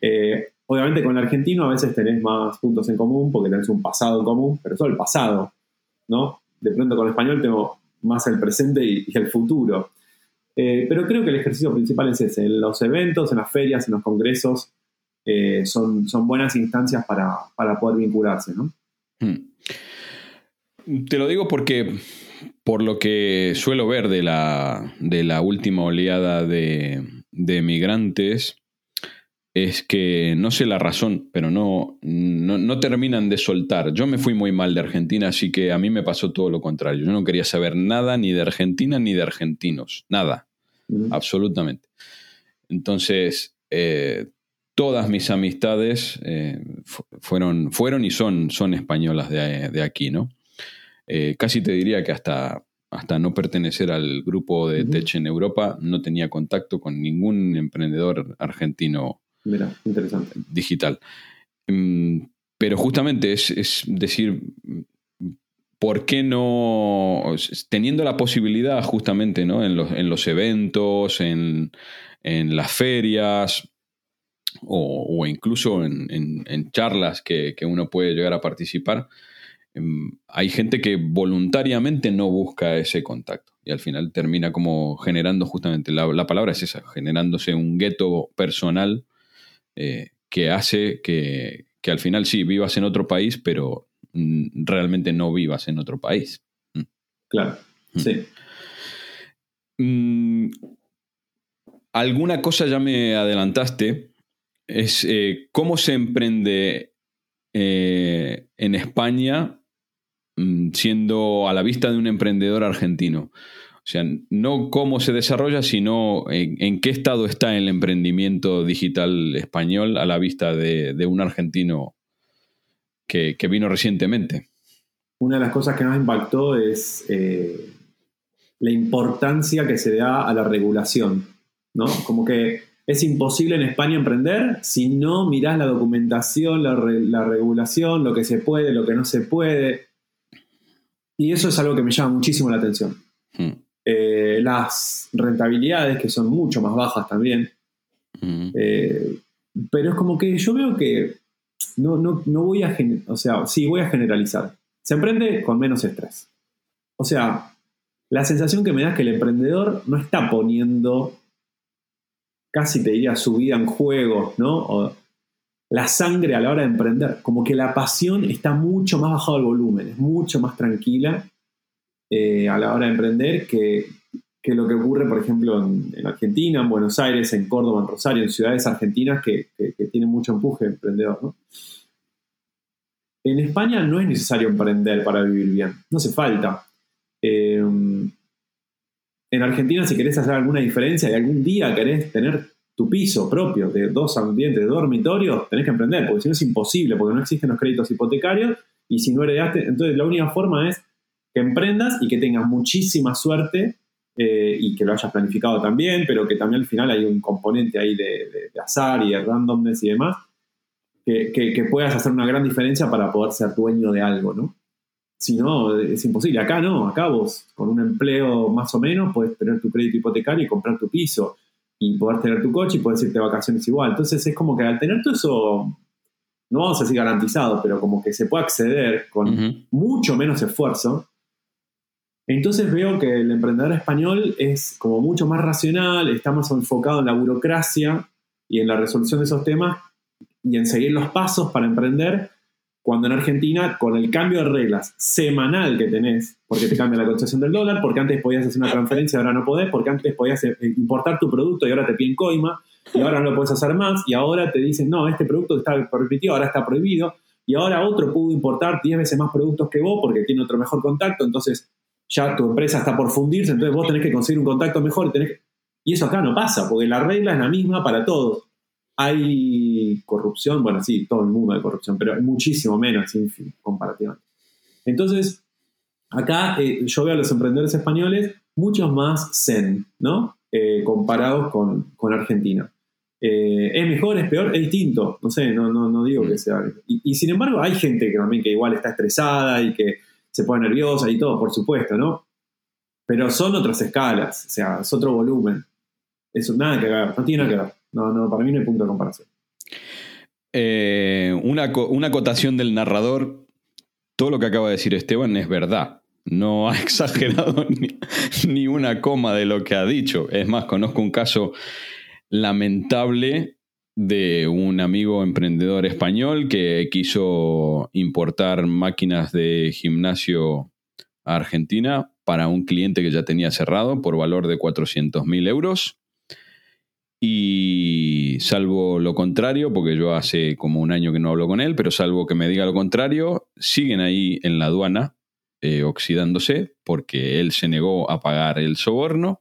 Eh, obviamente con el argentino a veces tenés más puntos en común porque tenés un pasado en común, pero solo el pasado, ¿no? De pronto con el español tengo más el presente y, el futuro. Eh, pero creo que el ejercicio principal es ese, en los eventos, en las ferias, en los congresos, eh, son, son, buenas instancias para, poder vincularse, ¿no? Hmm. Te lo digo porque, por lo que suelo ver de la, de la última oleada de, de migrantes, es que no sé la razón, pero no, no, terminan de soltar. Yo me fui muy mal de Argentina, así que a mí me pasó todo lo contrario. Yo no quería saber nada ni de Argentina ni de argentinos, nada, absolutamente. Entonces, eh, todas mis amistades eh, fueron, fueron y son, son españolas de, aquí, ¿no? Eh, casi te diría que hasta, hasta no pertenecer al grupo de Tech en Europa no tenía contacto con ningún emprendedor argentino Mira, interesante. digital. Mm, pero justamente es, es decir, ¿por qué no, teniendo la posibilidad justamente ¿no? en, los, en los eventos, en, en las ferias, o, incluso en, charlas que, uno puede llegar a participar, em, hay gente que voluntariamente no busca ese contacto y al final termina como generando justamente, la, palabra es esa, generándose un gueto personal eh, que hace que, al final sí vivas en otro país, pero mm, realmente no vivas en otro país. Mm. Claro, mm. sí. Alguna cosa ya me adelantaste, es eh, cómo se emprende eh, en España mm, siendo a la vista de un emprendedor argentino. O sea, no cómo se desarrolla, sino en, qué estado está el emprendimiento digital español a la vista de, un argentino que, vino recientemente. una de las cosas que más impactó es eh, la importancia que se da a la regulación, ¿no? Como que es imposible en España emprender si no mirás la documentación, la, regulación, lo que se puede, lo que no se puede. Y eso es algo que me llama muchísimo la atención. Hmm. Eh, las rentabilidades, que son mucho más bajas también. Hmm. Eh, pero es como que yo veo que no, no, no voy a, o sea, sí, voy a generalizar. Se emprende con menos estrés. O sea, la sensación que me da es que el emprendedor no está poniendo, casi te diría, su vida en juego, ¿no? O la sangre a la hora de emprender. Como que la pasión está mucho más bajado el volumen, es mucho más tranquila eh, a la hora de emprender que, lo que ocurre, por ejemplo, en, Argentina, en Buenos Aires, en Córdoba, en Rosario, en ciudades argentinas que, que tienen mucho empuje emprendedor. En España no es necesario emprender para vivir bien, no hace falta. Eh, en Argentina, si querés hacer alguna diferencia y algún día querés tener tu piso propio de dos ambientes, de dormitorios, tenés que emprender, porque si no es imposible, porque no existen los créditos hipotecarios y si no heredaste, entonces la única forma es que emprendas y que tengas muchísima suerte eh, y que lo hayas planificado también, pero que también al final hay un componente ahí de, azar y de randomness y demás, que, puedas hacer una gran diferencia para poder ser dueño de algo, ¿no? Si no, es imposible. Acá no, acá vos con un empleo más o menos puedes tener tu crédito hipotecario y comprar tu piso y poder tener tu coche y poder irte de vacaciones igual. Entonces es como que al tener todo eso, no vamos a decir garantizado, pero como que se puede acceder con mucho menos esfuerzo. Entonces veo que el emprendedor español es como mucho más racional, está más enfocado en la burocracia y en la resolución de esos temas y en seguir los pasos para emprender, cuando en Argentina, con el cambio de reglas semanal que tenés, porque te cambia la cotización del dólar, porque antes podías hacer una transferencia ahora no podés, porque antes podías eh, importar tu producto y ahora te piden coima, y ahora no lo puedes hacer más, y ahora te dicen, no, este producto está permitido, ahora está prohibido, y ahora otro pudo importar 10 veces más productos que vos porque tiene otro mejor contacto, entonces ya tu empresa está por fundirse, entonces vos tenés que conseguir un contacto mejor. Y eso acá no pasa, porque la regla es la misma para todos. Hay corrupción, bueno, sí, todo el mundo hay corrupción, pero muchísimo menos comparativamente. Entonces, acá eh, yo veo a los emprendedores españoles muchos más zen, ¿no? Eh, comparados con, Argentina. Eh, ¿Es mejor, es peor? Es distinto, no sé, no, no, no digo que sea. Y, sin embargo, hay gente que también que igual está estresada y que se pone nerviosa y todo, por supuesto, ¿no? Pero son otras escalas, o sea, es otro volumen. Eso nada que ver, no tiene nada que ver. No, no, para mí no hay punto de comparación. Eh, una, una acotación del narrador. Todo lo que acaba de decir Esteban es verdad. No ha exagerado ni, una coma de lo que ha dicho. Es más, conozco un caso lamentable de un amigo emprendedor español que quiso importar máquinas de gimnasio a Argentina para un cliente que ya tenía cerrado por valor de 400 mil euros. Y salvo lo contrario, porque yo hace como un año que no hablo con él, pero salvo que me diga lo contrario, siguen ahí en la aduana eh, oxidándose porque él se negó a pagar el soborno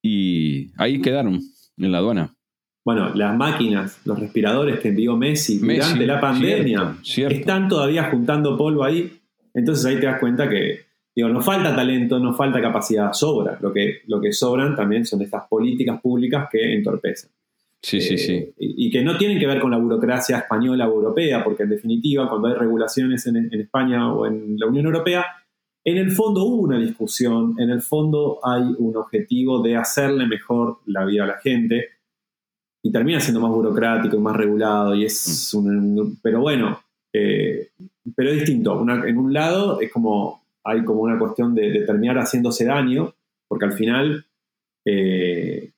y ahí quedaron en la aduana. Bueno, las máquinas, los respiradores que envió Messi, durante la pandemia están todavía juntando polvo ahí. Entonces ahí te das cuenta que Digo, no falta talento, no falta capacidad, sobra. Lo que, lo que sobran también son estas políticas públicas que entorpecen. Sí, sí, sí. Eh, y, que no tienen que ver con la burocracia española o europea, porque en definitiva, cuando hay regulaciones en, España o en la Unión Europea, en el fondo hubo una discusión, en el fondo hay un objetivo de hacerle mejor la vida a la gente y termina siendo más burocrático y más regulado y es mm. un... pero bueno, eh, pero es distinto. en un lado es como hay como una cuestión de, terminar haciéndose daño, porque al final eh,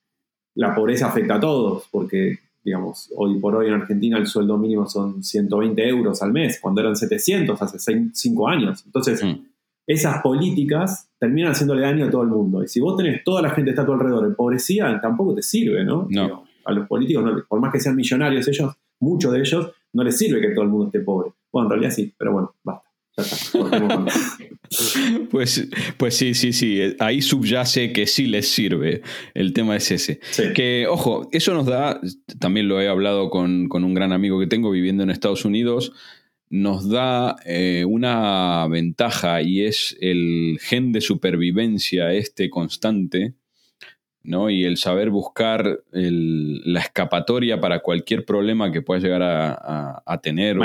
la pobreza afecta a todos, porque, digamos, hoy por hoy en Argentina el sueldo mínimo son 120 euros al mes, cuando eran 700 hace 5 años. Entonces, mm. esas políticas terminan haciéndole daño a todo el mundo. Y si vos tenés toda la gente que está a tu alrededor empobrecida, tampoco te sirve, ¿no? no. a los políticos, por más que sean millonarios ellos, muchos de ellos, no les sirve que todo el mundo esté pobre. Bueno, en realidad sí, pero bueno, basta. Pues, pues sí, sí, sí. Ahí subyace que sí les sirve. El tema es ese. Que, ojo, eso nos da, también lo he hablado con, un gran amigo que tengo viviendo en Estados Unidos, nos da eh, una ventaja y es el gen de supervivencia este constante, ¿no? Y el saber buscar la escapatoria para cualquier problema que pueda llegar a, tener.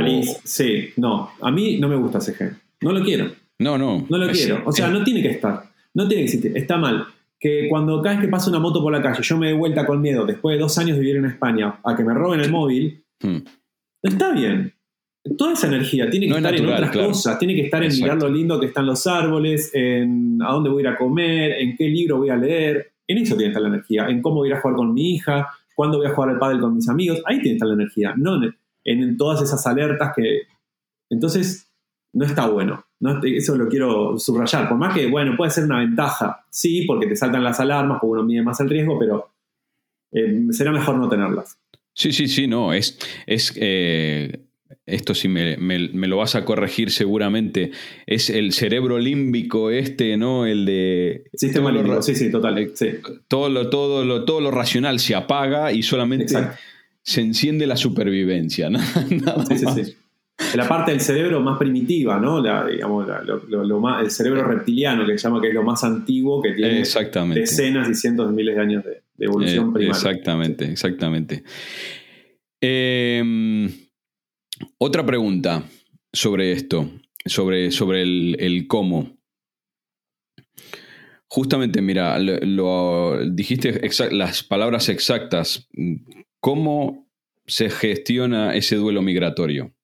Sí, no, a mí no me gusta ese gen, no lo quiero. No, no. No lo quiero, o sea, no tiene que estar, no tiene que existir, está mal. Que cuando cada vez que pasa una moto por la calle, yo me dé vuelta con miedo, después de dos años de vivir en España, a que me roben el móvil, hmm. está bien toda esa energía tiene que estar en otras cosas, tiene que estar en mirar lo lindo que están los árboles, en a dónde voy a ir a comer, en qué libro voy a leer. En eso tiene que estar la energía, en cómo voy a ir a jugar con mi hija, cuándo voy a jugar al pádel con mis amigos. Ahí tiene que estar la energía, no en, todas esas alertas que. Entonces, no está bueno. Eso lo quiero subrayar. Por más que, bueno, puede ser una ventaja, sí, porque te saltan las alarmas, porque uno mide más el riesgo, pero eh, será mejor no tenerlas. Sí, sí, sí, no. Es, es eh, esto sí me, lo vas a corregir seguramente, es el cerebro límbico este, ¿no? El de... Sistema límbico, sí, sí, total. Eh, todo, lo, todo, lo, todo lo racional se apaga y solamente se enciende la supervivencia, ¿no? sí, sí, sí. La parte del cerebro más primitiva, ¿no? digamos, el cerebro reptiliano, que se llama que es lo más antiguo, que tiene decenas y cientos de miles de años de, evolución eh, primaria. Exactamente, exactamente. Eh, otra pregunta sobre esto, sobre, sobre el, cómo. Justamente, mira, lo, dijiste las palabras exactas. ¿Cómo se gestiona ese duelo migratorio?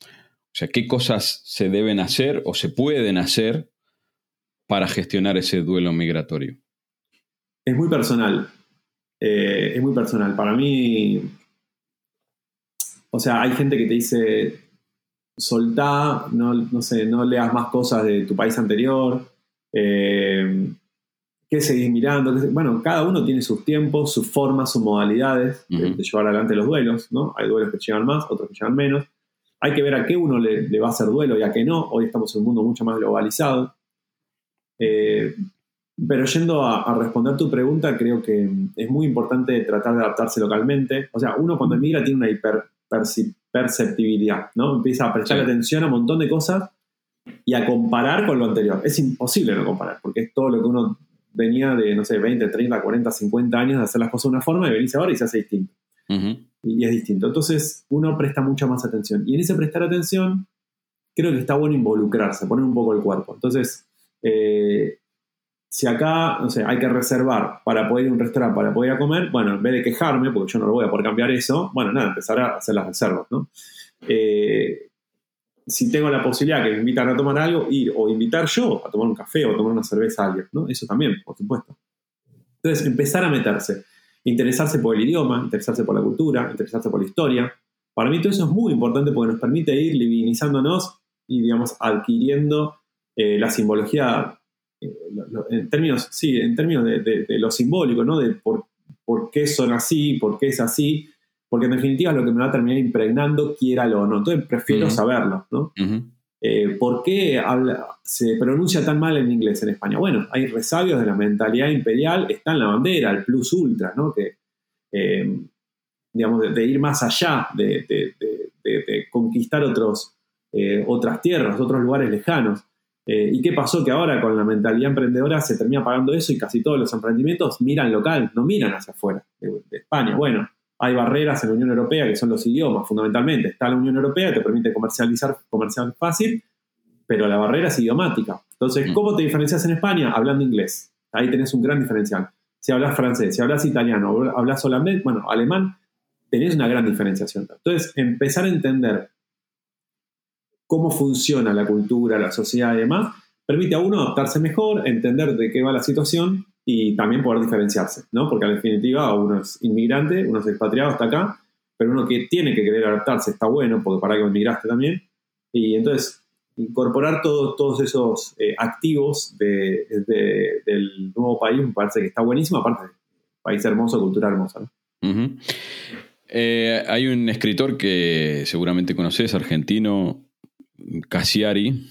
O sea, ¿qué cosas se deben hacer o se pueden hacer para gestionar ese duelo migratorio? Es muy personal. Eh, es muy personal. Para mí, o sea, hay gente que te dice, soltá, no, no sé, no leas más cosas de tu país anterior, eh, ¿qué seguís mirando? Bueno, cada uno tiene sus tiempos, sus formas, sus modalidades de, llevar adelante los duelos, ¿no? Hay duelos que llevan más, otros que llevan menos. Hay que ver a qué uno le, va a hacer duelo y a qué no. Hoy estamos en un mundo mucho más globalizado. Eh, pero yendo a, responder tu pregunta, creo que es muy importante tratar de adaptarse localmente. O sea, uno cuando emigra tiene una hiper perceptibilidad, ¿no? Empieza a prestar atención a un montón de cosas y a comparar con lo anterior. Es imposible no comparar, porque es todo lo que uno venía de, no sé, 20, 30, 40, 50 años de hacer las cosas de una forma y venís ahora y se hace distinto. y, es distinto. Entonces uno presta mucha más atención. Y en ese prestar atención, creo que está bueno involucrarse, poner un poco el cuerpo. Entonces, eh, si acá, no sé, hay que reservar para poder ir a un restaurante, para poder ir a comer, bueno, en vez de quejarme, porque yo no lo voy a poder cambiar eso, bueno, nada, empezar a hacer las reservas, ¿no? Eh, si tengo la posibilidad que me invitan a tomar algo, ir o invitar yo a tomar un café o tomar una cerveza a alguien, ¿no? Eso también, por supuesto. Entonces, empezar a meterse, interesarse por el idioma, interesarse por la cultura, interesarse por la historia. Para mí todo eso es muy importante porque nos permite ir divinizándonos y, digamos, adquiriendo eh, la simbología en términos, sí, en términos de, lo simbólico, ¿no? De por, por, qué son así, por qué es así, porque en definitiva es lo que me va a terminar impregnando, quiera o no. Entonces prefiero saberlo, ¿no? Eh, ¿Por qué se pronuncia tan mal en inglés en España? Bueno, hay resabios de la mentalidad imperial, está en la bandera, el plus ultra, ¿no? Que, eh, digamos, de, ir más allá, de, conquistar otros, eh, otras tierras, otros lugares lejanos. Eh, ¿Y qué pasó? Que ahora con la mentalidad emprendedora se termina pagando eso y casi todos los emprendimientos miran local, no miran hacia afuera de, España. Bueno, hay barreras en la Unión Europea que son los idiomas, fundamentalmente. Está la Unión Europea, te permite comercializar comercial fácil, pero la barrera es idiomática. Entonces, mm. ¿cómo te diferencias en España? Hablando inglés. Ahí tenés un gran diferencial. Si hablas francés, si hablas italiano, hablas holandés, bueno, alemán, tenés una gran diferenciación. Entonces, empezar a entender cómo funciona la cultura, la sociedad y demás, permite a uno adaptarse mejor, entender de qué va la situación y también poder diferenciarse, ¿no? Porque en definitiva uno es inmigrante, uno es expatriado hasta acá, pero uno que tiene que querer adaptarse está bueno, porque para que inmigraste también, y entonces incorporar todos, todos esos eh, activos del nuevo país me parece que está buenísimo, aparte, país hermoso, cultura hermosa, ¿no? Eh, hay un escritor que seguramente conoces, argentino, Casiari,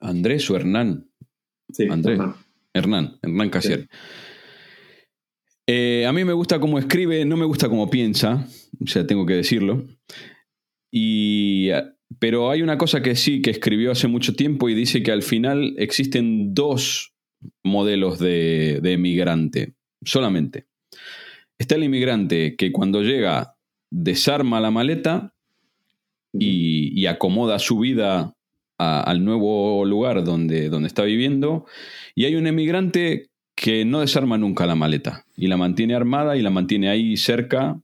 Andrés o Hernán. Sí, Andrés. Hernán, Hernán, Casiari. Eh, a mí me gusta cómo escribe, no me gusta cómo piensa, o sea, tengo que decirlo. Y, pero hay una cosa que sí, que escribió hace mucho tiempo y dice que al final existen dos modelos de, de emigrante, solamente. Está el inmigrante que cuando llega desarma la maleta y, acomoda su vida al nuevo lugar donde, donde está viviendo. Y hay un emigrante que no desarma nunca la maleta y la mantiene armada y la mantiene ahí cerca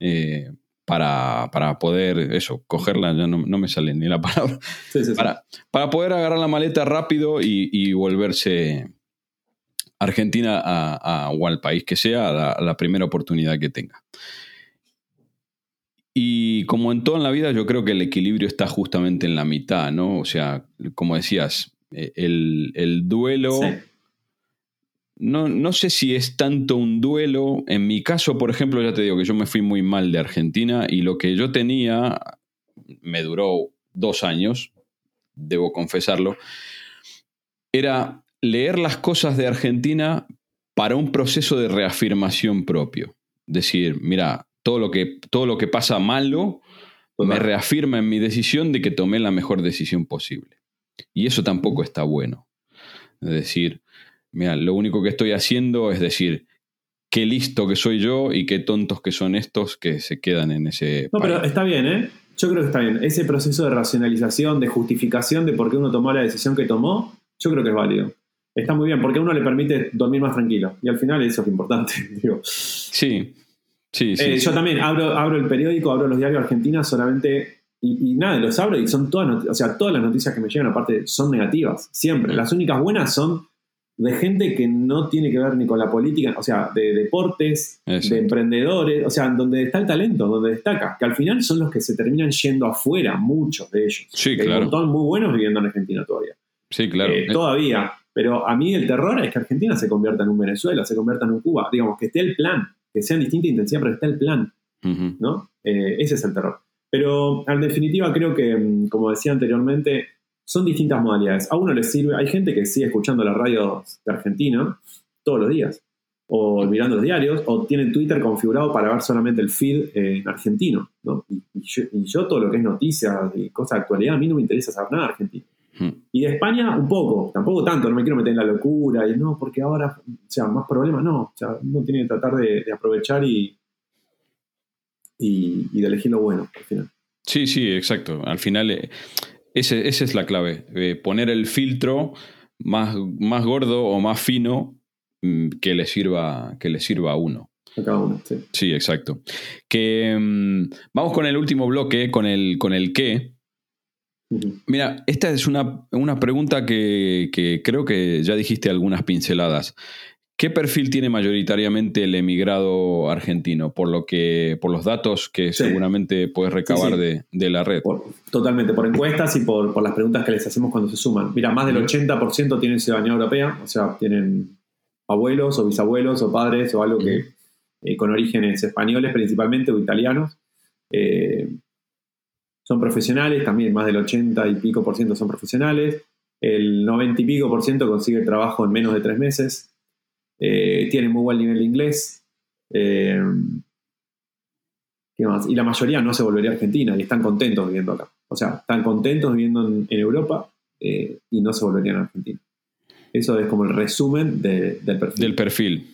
eh, para, poder, eso, cogerla, ya no, me sale ni la palabra, para, para, poder agarrar la maleta rápido y, volverse Argentina a, o al país que sea la primera oportunidad que tenga. Y como en todo en la vida, yo creo que el equilibrio está justamente en la mitad, ¿no? O sea, como decías, eh, el, duelo... No, no, sé si es tanto un duelo. En mi caso, por ejemplo, ya te digo que yo me fui muy mal de Argentina y lo que yo tenía me duró dos años, debo confesarlo, era leer las cosas de Argentina para un proceso de reafirmación propio. Decir, mira, todo lo que, todo lo que pasa malo me reafirma en mi decisión de que tomé la mejor decisión posible. Y eso tampoco está bueno. Es decir, mira, lo único que estoy haciendo es decir, qué listo que soy yo y qué tontos que son estos que se quedan en ese... No, pero está bien, ¿eh? Yo creo que está bien. Ese proceso de racionalización, de justificación de por qué uno tomó la decisión que tomó, yo creo que es válido. Está muy bien, porque a uno le permite dormir más tranquilo. Y al final eso es importante. Digo. Sí, Sí, eh, Yo también abro, abro el periódico, abro los diarios argentinos solamente. Y, nada, los abro y son todas, o sea, todas las noticias que me llegan aparte son negativas, siempre. Las únicas buenas son de gente que no tiene que ver ni con la política, o sea, de deportes, de emprendedores, o sea, donde está el talento, donde destaca, que al final son los que se terminan yendo afuera, muchos de ellos. Sí, claro. Hay un montón muy buenos viviendo en Argentina todavía. Sí, claro. Eh, todavía. Pero a mí el terror es que Argentina se convierta en un Venezuela, se convierta en un Cuba, digamos, que esté el plan que sean distinta intensidad, pero está el plan. ¿no? Eh, ese es el terror. Pero en definitiva creo que, mm, como decía anteriormente, son distintas modalidades. A uno le sirve, hay gente que sigue escuchando la radio de Argentina todos los días, o mirando los diarios, o tiene Twitter configurado para ver solamente el feed en argentino. ¿no? Y, yo, todo lo que es noticias y cosas de actualidad, a mí no me interesa saber nada de Argentina. Y de España un poco, tampoco tanto, no me quiero meter en la locura y no, porque ahora, o sea, más problemas, no, o sea, uno tiene que tratar de, aprovechar y, y, de elegir lo bueno al final. Sí, sí, exacto. Al final, eh, esa es la clave, eh, poner el filtro más, más gordo o más fino mm, que le sirva, que le sirva a uno. A cada uno, sí. Sí, exacto. Que mm, vamos con el último bloque, con el, con el qué. Mira, esta es una, pregunta que, creo que ya dijiste algunas pinceladas. ¿Qué perfil tiene mayoritariamente el emigrado argentino? Por lo que, por los datos que seguramente puedes recabar De, la red. totalmente, por encuestas y por, las preguntas que les hacemos cuando se suman. Mira, más del 80% tienen ciudadanía europea, o sea, tienen abuelos o bisabuelos o padres o algo que eh, con orígenes españoles principalmente o italianos. Eh, son profesionales, también más del 80 y pico por ciento son profesionales, el 90 y pico por ciento consigue trabajo en menos de tres meses, eh, tienen muy buen nivel de inglés, eh, ¿qué más? Y la mayoría no se volvería a Argentina y están contentos viviendo acá. O sea, están contentos viviendo en, Europa eh, y no se volverían a Argentina. Eso es como el resumen del perfil. Del perfil.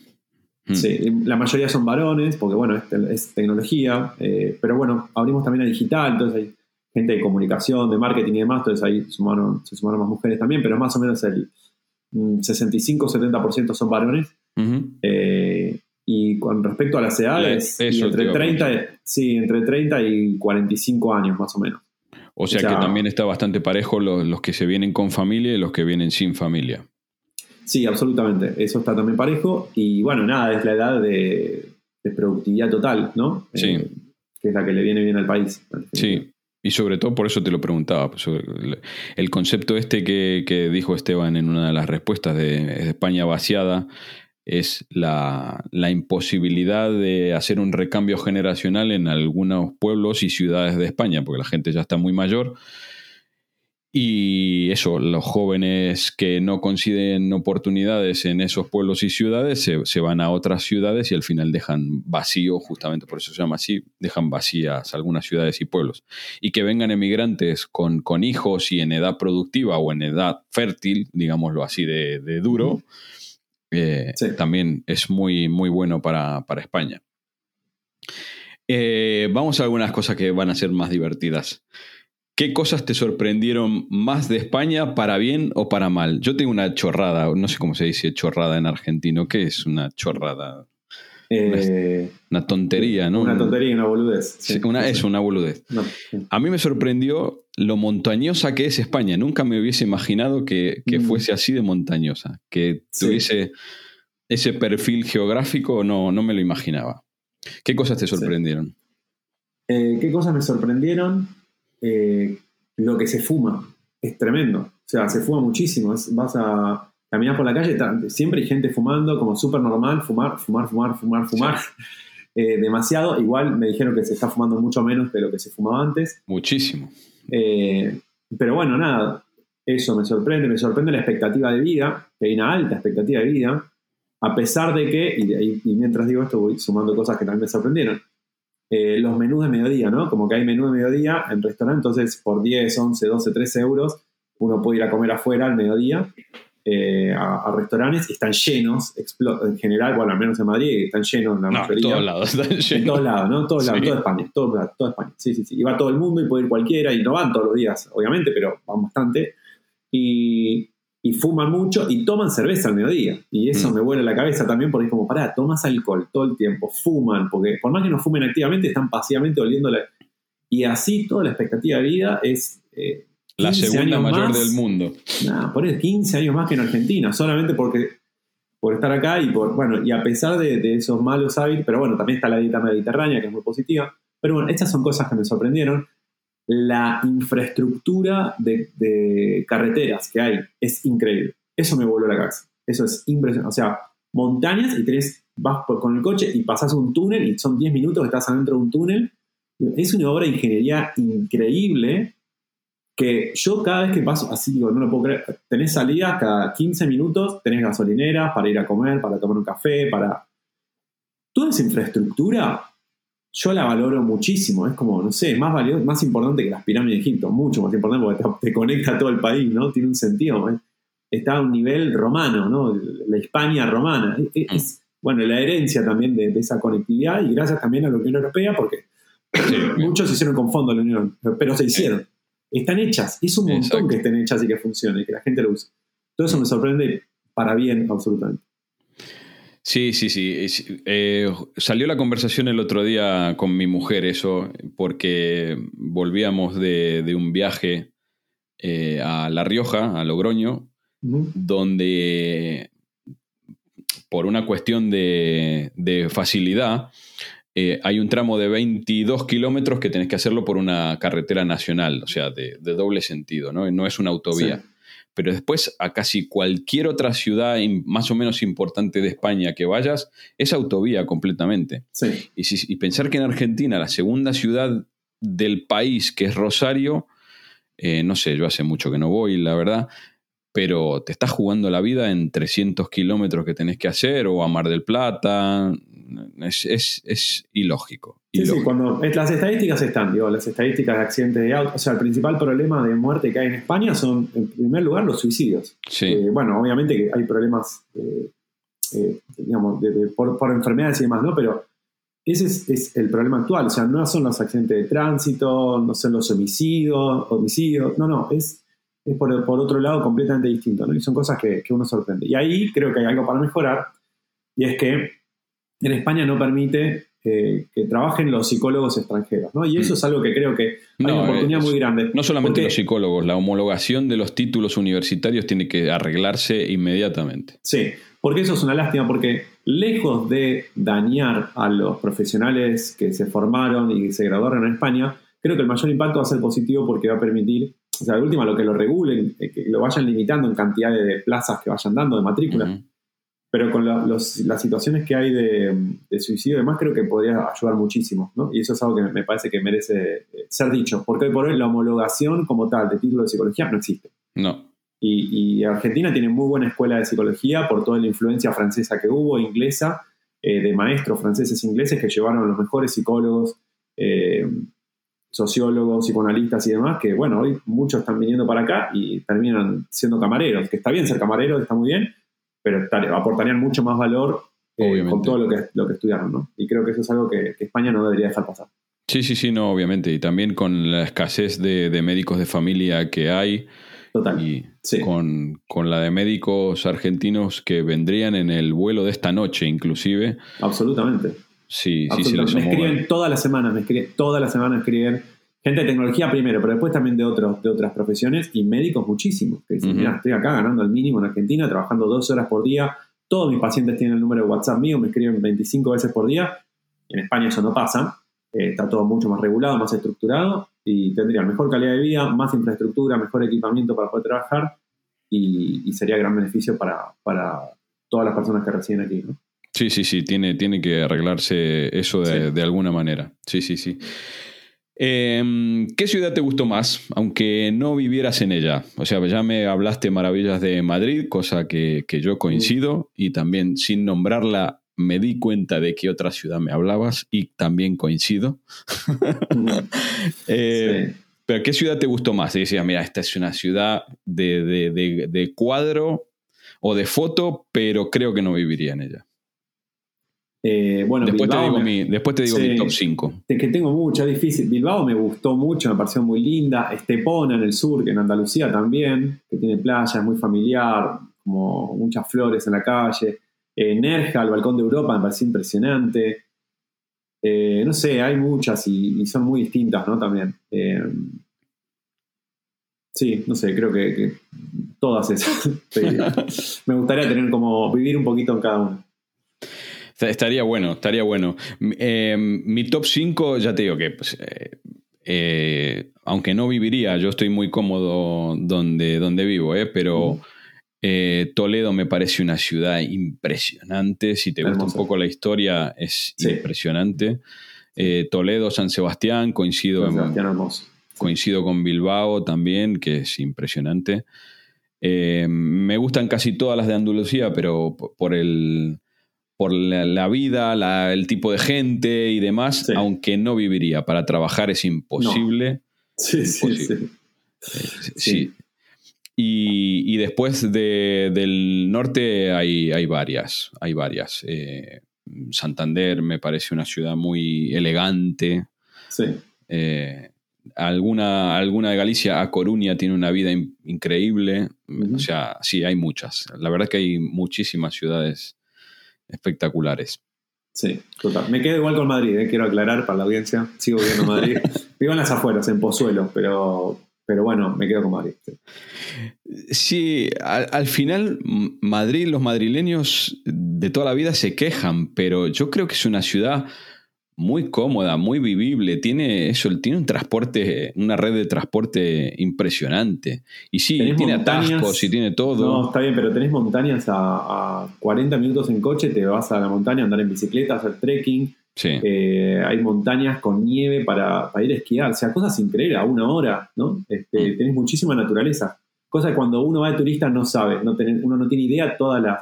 Sí, mm. la mayoría son varones, porque bueno, es, es tecnología, pero bueno, abrimos también a digital, entonces hay gente de comunicación, de marketing y demás, entonces ahí sumaron, se sumaron más mujeres también, pero más o menos el 65-70% son varones. Eh, y con respecto a las edades, entre, 30, sí, entre 30 y 45 años más o menos. O sea, que también está bastante parejo los, que se vienen con familia y los que vienen sin familia. Sí, absolutamente. Eso está también parejo. Y bueno, nada, es la edad de, productividad total, ¿no? Sí. Eh, que es la que le viene bien al país. Sí. Y sobre todo por eso te lo preguntaba, pues, el concepto este que, dijo Esteban en una de las respuestas de, España vaciada es la, imposibilidad de hacer un recambio generacional en algunos pueblos y ciudades de España, porque la gente ya está muy mayor. Y eso, los jóvenes que no consiguen oportunidades en esos pueblos y ciudades se, van a otras ciudades y al final dejan vacío, justamente por eso se llama así, dejan vacías algunas ciudades y pueblos. Y que vengan emigrantes con, con hijos y en edad productiva o en edad fértil, digámoslo así de, duro, eh, también es muy, muy bueno para, España. Eh, vamos a algunas cosas que van a ser más divertidas. ¿Qué cosas te sorprendieron más de España, para bien o para mal? Yo tengo una chorrada, no sé cómo se dice chorrada en argentino. ¿Qué es una chorrada? Eh, una, tontería, ¿no? Una tontería, una boludez. una, es una boludez. A mí me sorprendió lo montañosa que es España. Nunca me hubiese imaginado que, mm. fuese así de montañosa, que tuviese ese perfil geográfico, no, no me lo imaginaba. ¿Qué cosas te sorprendieron? Eh, ¿Qué cosas me sorprendieron? Eh, lo que se fuma es tremendo. O sea, se fuma muchísimo. vas a caminar por la calle, siempre hay gente fumando, como súper normal, fumar, fumar, fumar, fumar, fumar. Eh, demasiado. Igual me dijeron que se está fumando mucho menos de lo que se fumaba antes. Muchísimo. Eh, pero bueno, nada, eso me sorprende. Me sorprende la expectativa de vida, que hay una alta expectativa de vida, a pesar de que, y, y mientras digo esto voy sumando cosas que también me sorprendieron eh, los menús de mediodía, ¿no? Como que hay menú de mediodía en restaurante, entonces por 10, 11, 12, 13 euros uno puede ir a comer afuera al mediodía eh, a, restaurantes y están llenos, en general, bueno, al menos en Madrid, están llenos en la mayoría. En todos lados están llenos. En todos lados, ¿no? Todos lados, toda España, todo, toda España. Sí, sí, sí. Y va todo el mundo y puede ir cualquiera y no van todos los días, obviamente, pero van bastante. Y, y fuman mucho y toman cerveza al mediodía. Y eso mm. me vuela la cabeza también porque es como, pará, tomas alcohol todo el tiempo, fuman, porque por más que no fumen activamente, están pasivamente oliéndole. Y así toda la expectativa de vida es... Eh, la segunda mayor del mundo. Nada, por eso 15 años más que en Argentina, solamente porque por estar acá y por, bueno, y a pesar de, de esos malos hábitos, pero bueno, también está la dieta mediterránea que es muy positiva. Pero bueno, estas son cosas que me sorprendieron la infraestructura de, carreteras que hay es increíble. Eso me voló la cabeza. Eso es impresionante. O sea, montañas y tenés, vas con el coche y pasas un túnel y son 10 minutos, estás adentro de un túnel. Es una obra de ingeniería increíble que yo cada vez que paso, así digo, no lo puedo creer, tenés salidas cada 15 minutos, tenés gasolineras para ir a comer, para tomar un café, para... Toda esa infraestructura yo la valoro muchísimo. Es como, no sé, más valioso, más importante que las pirámides de Egipto, mucho más importante porque te, conecta a todo el país, ¿no? Tiene un sentido. ¿eh? Está a un nivel romano, ¿no? La España romana. Es, bueno, la herencia también de, esa conectividad y gracias también a la Unión Europea porque muchos se hicieron con fondo la Unión, pero se hicieron. Están hechas. Es un montón que estén hechas y que funcionen, y que la gente lo use. Todo eso me sorprende para bien, absolutamente. Sí, sí, sí. Eh, salió la conversación el otro día con mi mujer, eso, porque volvíamos de, un viaje eh, a La Rioja, a Logroño, donde por una cuestión de, facilidad, eh, hay un tramo de 22 kilómetros que tenés que hacerlo por una carretera nacional, o sea, de, doble sentido, ¿no? No es una autovía pero después a casi cualquier otra ciudad más o menos importante de España que vayas, es autovía completamente. Y, pensar que en Argentina la segunda ciudad del país, que es Rosario, eh, no sé, yo hace mucho que no voy, la verdad, pero te estás jugando la vida en 300 kilómetros que tenés que hacer, o a Mar del Plata, es, ilógico. Sí, sí, cuando las estadísticas están, digo, las estadísticas de accidentes de auto, o sea, el principal problema de muerte que hay en España son, en primer lugar, los suicidios. Sí. Eh, bueno, obviamente que hay problemas, eh, eh, digamos, por, enfermedades y demás, ¿no? Pero ese es, el problema actual, o sea, no son los accidentes de tránsito, no son los homicidios, homicidios, no, no, es, es por, otro lado completamente distinto, ¿no? Y son cosas que, que uno sorprende. Y ahí creo que hay algo para mejorar, y es que en España no permite eh, que trabajen los psicólogos extranjeros, ¿no? Y eso mm. es algo que creo que hay una oportunidad muy grande. No solamente los psicólogos, la homologación de los títulos universitarios tiene que arreglarse inmediatamente. Sí, porque eso es una lástima, porque lejos de dañar a los profesionales que se formaron y se graduaron en España, creo que el mayor impacto va a ser positivo porque va a permitir, o sea, de última, lo que lo regulen, eh, que lo vayan limitando en cantidad de plazas que vayan dando, de matrículas pero con las situaciones que hay de, suicidio y demás, creo que podría ayudar muchísimo, ¿no? Y eso es algo que me parece que merece eh, ser dicho, porque hoy por hoy la homologación como tal de título de psicología no existe. No. Y, Argentina tiene muy buena escuela de psicología por toda la influencia francesa que hubo, inglesa, eh, de maestros franceses e ingleses que llevaron a los mejores psicólogos, eh, sociólogos, psicoanalistas y demás, que bueno, hoy muchos están viniendo para acá y terminan siendo camareros, que está bien ser camarero, está muy bien, pero aportarían mucho más valor eh, con todo lo que, lo que estudiaron, ¿no? Y creo que eso es algo que, España no debería dejar pasar. Sí, sí, sí, no, obviamente. Y también con la escasez de, médicos de familia que hay. Total. Y con, la de médicos argentinos que vendrían en el vuelo de esta noche, inclusive. Absolutamente. Sí, sí, sí. Me escriben todas las semanas, me escriben, todas las semanas escriben gente de tecnología primero, pero después también de, otros, de otras profesiones y médicos muchísimos. Que dicen, mira, estoy acá ganando el mínimo en Argentina, trabajando 12 horas por día. Todos mis pacientes tienen el número de WhatsApp mío, me escriben 25 veces por día. En España eso no pasa. Eh, está todo mucho más regulado, más estructurado y tendrían mejor calidad de vida, más infraestructura, mejor equipamiento para poder trabajar y, sería gran beneficio para, todas las personas que residen aquí. Sí, sí, sí, tiene, tiene que arreglarse eso de, de alguna manera. Sí, sí, sí. Em, ¿Qué ciudad te gustó más, aunque no vivieras en ella? O sea, ya me hablaste maravillas de Madrid, cosa que, yo coincido, y también sin nombrarla me di cuenta de qué otra ciudad me hablabas y también coincido. Eh, pero ¿qué ciudad te gustó más? Y decías, mira, esta es una ciudad de cuadro o de foto, pero creo que no viviría en ella. Eh, bueno, después, te digo, mi, después te digo mi top 5. Es que tengo mucho, difícil. Bilbao me gustó mucho, me pareció muy linda. Estepona en el sur, que en Andalucía también, que tiene playa, es muy familiar, como muchas flores en la calle. Eh, Nerja, el balcón de Europa, me pareció impresionante. Eh, no sé, hay muchas y, son muy distintas, ¿no? También. sí, no sé, creo que, que todas esas. me gustaría tener como vivir un poquito en cada una. Estaría bueno, estaría bueno. Em, mi top 5, ya te digo que, pues, eh, eh, aunque no viviría, yo estoy muy cómodo donde, donde vivo, eh, pero Toledo me parece una ciudad impresionante. Si te gusta un poco la historia, es impresionante. Toledo, San Sebastián, coincido, coincido con Bilbao también, que es impresionante. me gustan casi todas las de Andalucía, pero por el por la, vida, el tipo de gente y demás, aunque no viviría. Para trabajar es imposible. Sí, sí, sí, Y, después del norte hay, hay, varias, hay varias. Eh, Santander me parece una ciudad muy elegante. Sí. Eh, alguna, alguna de Galicia, a Coruña, tiene una vida increíble. O sea, sí, hay muchas. La verdad es que hay muchísimas ciudades espectaculares. Sí, total. Me quedo igual con Madrid, eh, quiero aclarar para la audiencia. Sigo viviendo Madrid. Vivo en las afueras, en Pozuelo, pero, pero bueno, me quedo con Madrid. Sí, al, final Madrid, los madrileños de toda la vida se quejan, pero yo creo que es una ciudad muy cómoda, muy vivible, tiene eso, tiene un transporte, una red de transporte impresionante. Y sí, tiene atascos y tiene todo. No, está bien, pero tenés montañas a, 40 minutos en coche, te vas a la montaña a andar en bicicleta, hacer trekking. Eh, hay montañas con nieve para, ir a esquiar, o sea, cosas increíbles, a una hora, ¿no? Este, mm. Tenés muchísima naturaleza. Cosa que cuando uno va de turista no sabe, no uno no tiene idea todas las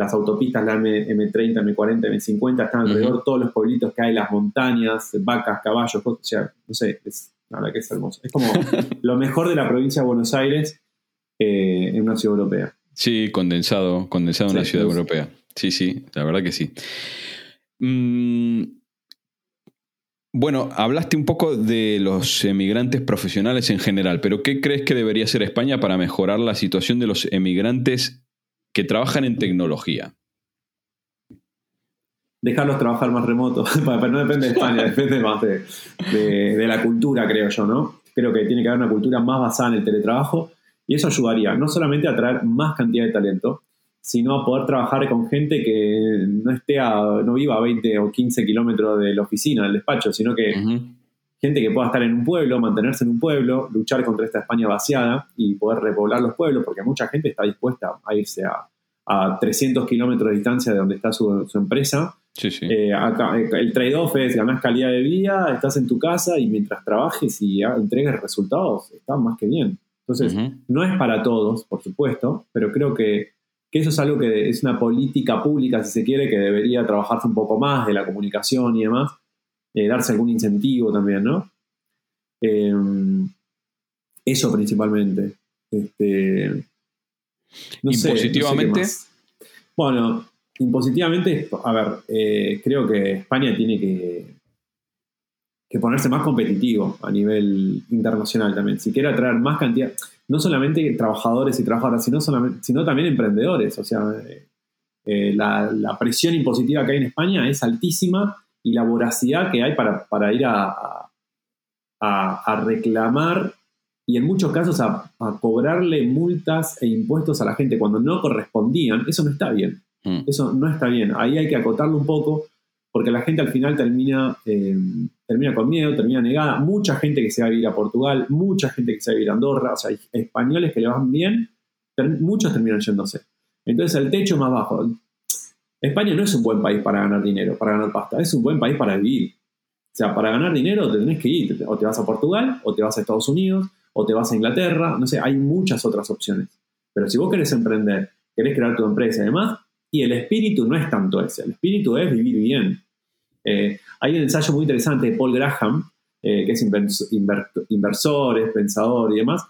las autopistas, la M, 30 M40, M50, están alrededor, todos los pueblitos que hay, las montañas, vacas, caballos, o sea, no sé, es, la verdad que es hermoso. Es como lo mejor de la provincia de Buenos Aires eh, en una ciudad europea. Sí, condensado, condensado en una ciudad europea. Sí, sí, la verdad que sí. Mm, bueno, hablaste un poco de los emigrantes profesionales en general, pero ¿qué crees que debería hacer España para mejorar la situación de los emigrantes que trabajan en tecnología? Dejarlos trabajar más remoto, pero no depende de España, depende más de, la cultura, creo yo, ¿no? Creo que tiene que haber una cultura más basada en el teletrabajo y eso ayudaría no solamente a traer más cantidad de talento, sino a poder trabajar con gente que no esté no viva a 20 o 15 kilómetros de la oficina, del despacho, sino que gente que pueda estar en un pueblo, mantenerse en un pueblo, luchar contra esta España vaciada y poder repoblar los pueblos, porque mucha gente está dispuesta a irse a, a 300 kilómetros de distancia de donde está su, empresa. Eh, el trade-off es ganas calidad de vida, estás en tu casa y mientras trabajes y entregues resultados, está más que bien. Entonces, no es para todos, por supuesto, pero creo que, eso es algo que es una política pública, si se quiere, que debería trabajarse un poco más de la comunicación y demás, eh, darse algún incentivo también, ¿no? Eh, eso principalmente. Este, ¿Impositivamente? bueno, impositivamente, a ver, eh, creo que España tiene que, que ponerse más competitivo a nivel internacional también. Si quiere atraer más cantidad, no solamente trabajadores y trabajadoras, sino, solamente, sino también emprendedores. O sea, eh, la, presión impositiva que hay en España es altísima y la voracidad que hay para, ir a, a reclamar y en muchos casos a, cobrarle multas e impuestos a la gente cuando no correspondían, eso no está bien. Mm. Eso no está bien. Ahí hay que acotarlo un poco porque la gente al final termina, eh, termina con miedo, termina negada. Mucha gente que se va a vivir a Portugal, mucha gente que se va a vivir a Andorra, o sea, hay españoles que le van bien, muchos terminan yéndose. Entonces el techo más bajo. España no es un buen país para ganar dinero, para ganar pasta, es un buen país para vivir. O sea, para ganar dinero te tenés que ir, o te vas a Portugal, o te vas a Estados Unidos, o te vas a Inglaterra, no sé, hay muchas otras opciones. Pero si vos querés emprender, querés crear tu empresa y demás, y el espíritu no es tanto ese, el espíritu es vivir bien. Eh, hay un ensayo muy interesante de Paul Graham, eh, que es inversor, pensador y demás,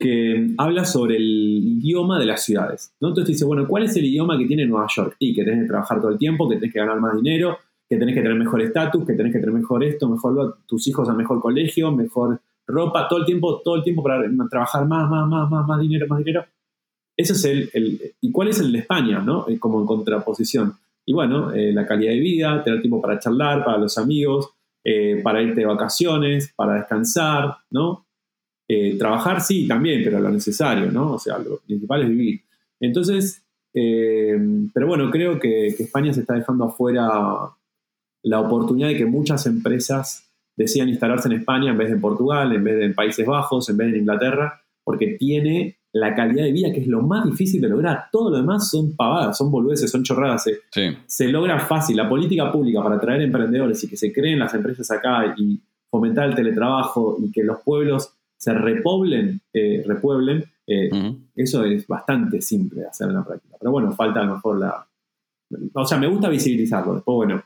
que habla sobre el idioma de las ciudades. ¿no? Entonces dice, bueno, ¿cuál es el idioma que tiene Nueva York? Y que tenés que trabajar todo el tiempo, que tenés que ganar más dinero, que tenés que tener mejor estatus, que tenés que tener mejor esto, mejor tus hijos a mejor colegio, mejor ropa, todo el tiempo, todo el tiempo para trabajar más, más, más, más, más dinero, más dinero. Ese es el, ¿Y cuál es el de España, no? Eh, como en contraposición. Y bueno, eh, la calidad de vida, tener tiempo para charlar, para los amigos, eh, para irte de vacaciones, para descansar, ¿no? Trabajar sí, también, pero lo necesario, ¿no? O sea, lo principal es vivir. Entonces, pero bueno, creo que España se está dejando afuera la oportunidad de que muchas empresas decían instalarse en España en vez de en Portugal, en vez de en Países Bajos, en vez de en Inglaterra, porque tiene la calidad de vida que es lo más difícil de lograr. Todo lo demás son pavadas, son boludeces, son chorradas. Se, logra fácil. La política pública para atraer emprendedores y que se creen las empresas acá y fomentar el teletrabajo y que los pueblos se repoblen, eh, repueblen, eh, eso es bastante simple de hacer en la práctica. Pero bueno, falta a lo mejor la... O sea, me gusta visibilizarlo. Después, bueno,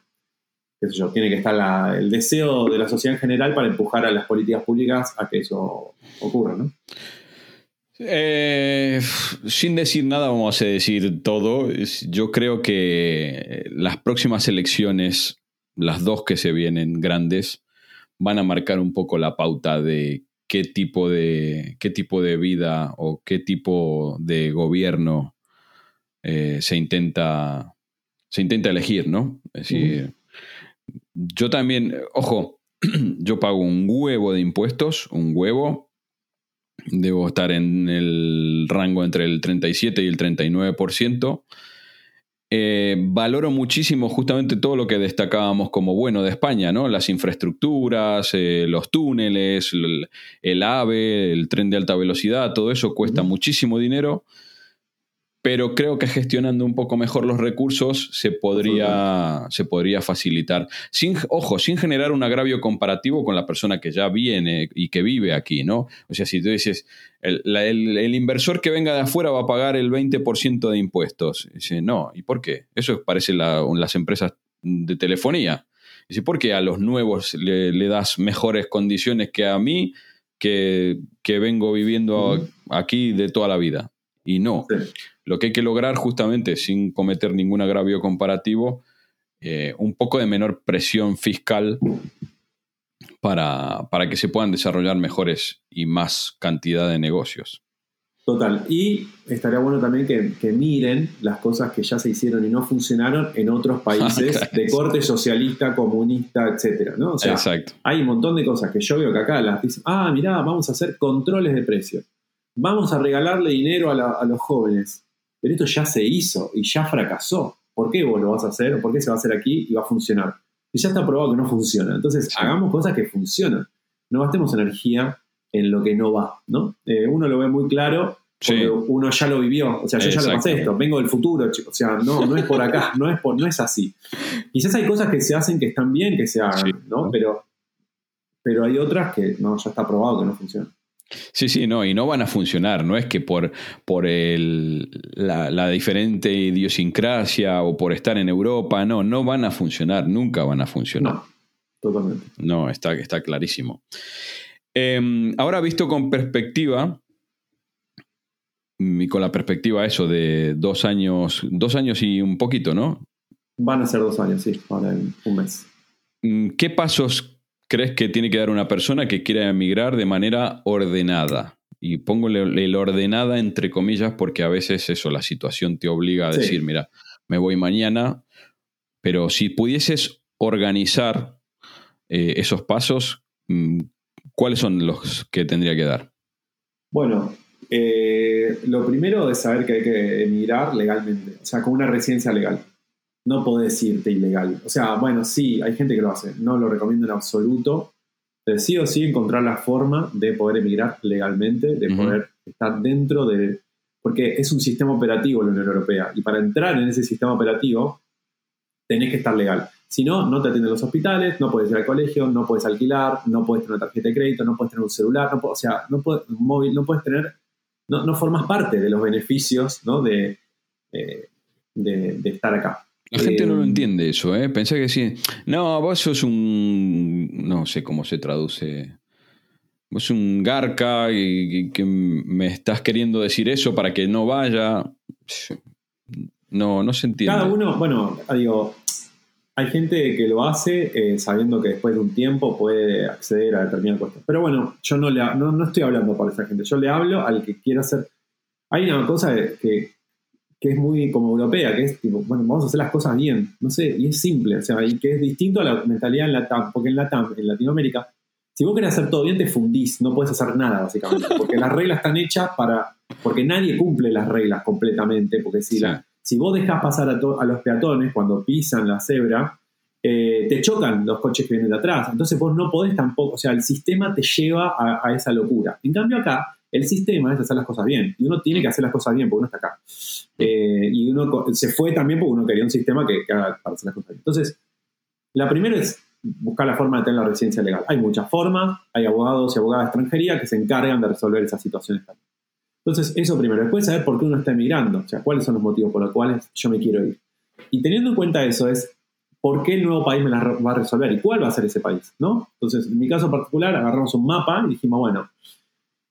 tiene que estar el deseo de la sociedad en general para empujar a las políticas públicas a que eso ocurra, ¿no? Eh, sin decir nada, vamos a decir todo. Yo creo que las próximas elecciones, las dos que se vienen grandes, van a marcar un poco la pauta de qué tipo de, qué tipo de vida o qué tipo de gobierno eh, se, intenta, se intenta elegir, ¿no? Es decir, yo también, ojo, yo pago un huevo de impuestos, un huevo. Debo estar en el rango entre el 37 y el 39%. Eh, valoro muchísimo justamente todo lo que destacábamos como bueno de España, ¿no? Las infraestructuras, eh, los túneles, el, AVE, el tren de alta velocidad, todo eso cuesta muchísimo dinero pero creo que gestionando un poco mejor los recursos se podría, se podría facilitar. Sin, ojo, sin generar un agravio comparativo con la persona que ya viene y que vive aquí, ¿no? O sea, si tú dices, el, inversor que venga de afuera va a pagar el 20% de impuestos. Dice, no, ¿y por qué? Eso parece las empresas de telefonía. Dice, ¿por qué a los nuevos le, das mejores condiciones que a mí, que, vengo viviendo aquí de toda la vida? Y no. Lo que hay que lograr justamente, sin cometer ningún agravio comparativo, eh, un poco de menor presión fiscal para, que se puedan desarrollar mejores y más cantidad de negocios. Total. Y estaría bueno también que, miren las cosas que ya se hicieron y no funcionaron en otros países de corte socialista, comunista, etcétera, ¿no? Exacto. hay un montón de cosas que yo veo que acá las dicen, ah, mirá, vamos a hacer controles de precios. Vamos a regalarle dinero a los jóvenes pero esto ya se hizo y ya fracasó. ¿Por qué vos lo vas a hacer? ¿Por qué se va a hacer aquí y va a funcionar? Y ya está probado que no funciona. Entonces, hagamos cosas que funcionan. No gastemos energía en lo que no va, ¿no? Eh, uno lo ve muy claro Porque uno ya lo vivió, o sea, yo ya lo pasé esto, vengo del futuro, o sea, no, no es por acá, no es, por, no es así. Quizás hay cosas que se hacen que están bien que se hagan, ¿no? Pero, pero hay otras que no, ya está probado que no funcionan. Sí, sí, no, y no van a funcionar. No es que por, por el, la, diferente idiosincrasia o por estar en Europa, no, no van a funcionar, nunca van a funcionar. No, totalmente. No, está, está clarísimo. Em, ahora visto con perspectiva, y con la perspectiva eso de dos años, dos años y un poquito, ¿no? Van a ser dos años, sí, en un mes. Mm, ¿Qué pasos crees que tiene que dar una persona que quiera emigrar de manera ordenada? Y pongo el ordenada entre comillas porque a veces eso, la situación te obliga a decir, mira, me voy mañana, pero si pudieses organizar eh, esos pasos, mm, ¿cuáles son los que tendría que dar? Bueno, eh, lo primero es saber que hay que emigrar legalmente, o sea, con una residencia legal. No podés irte ilegal. O sea, bueno, sí, hay gente que lo hace, no lo recomiendo en absoluto. Pero sí o sí encontrar la forma de poder emigrar legalmente, de poder estar dentro de... Porque es un sistema operativo la Unión Europea y para entrar en ese sistema operativo tenés que estar legal. Si no, no te atienden los hospitales, no puedes ir al colegio, no puedes alquilar, no puedes tener una tarjeta de crédito, no puedes tener un celular, no o sea, no puedes, un móvil, no puedes tener no, formas parte de los beneficios eh, de, de, estar acá. La gente no lo eh, entiende eso, ¿eh? Pensé que sí. No, vos sos un. No sé cómo se traduce. Vos sos un garca y, que me estás queriendo decir eso para que no vaya. No, no se entiende. Cada uno, bueno, digo, hay gente que lo hace eh, sabiendo que después de un tiempo puede acceder a determinadas cosas. Pero bueno, yo no, le, no, no, estoy hablando por esa gente, yo le hablo al que quiera hacer... Hay una cosa que, que es muy como europea, que es tipo, bueno, vamos a hacer las cosas bien, no sé, y es simple, o sea, y que es distinto a la mentalidad en la TAM, porque en la TAM, en Latinoamérica, si vos querés hacer todo bien, te fundís, no puedes hacer nada, básicamente, porque las reglas están hechas para, porque nadie cumple las reglas completamente, porque si la si vos dejas pasar a, los peatones cuando pisan la cebra, eh, te chocan los coches que vienen de atrás. Entonces vos no podés tampoco, o sea, el sistema te lleva a, esa locura. En cambio acá, el sistema es hacer las cosas bien. Y uno tiene que hacer las cosas bien porque uno está acá. Eh, y uno se fue también porque uno quería un sistema que, haga para hacer las cosas bien. Entonces, la primera es buscar la forma de tener la residencia legal. Hay muchas formas, hay abogados y abogadas de extranjería que se encargan de resolver esas situaciones también. Entonces, eso primero. Después saber por qué uno está emigrando, o sea, cuáles son los motivos por los cuales yo me quiero ir. Y teniendo en cuenta eso es, ¿por qué el nuevo país me la va a resolver? ¿Y cuál va a ser ese país? ¿no? Entonces, en mi caso particular, agarramos un mapa y dijimos, bueno,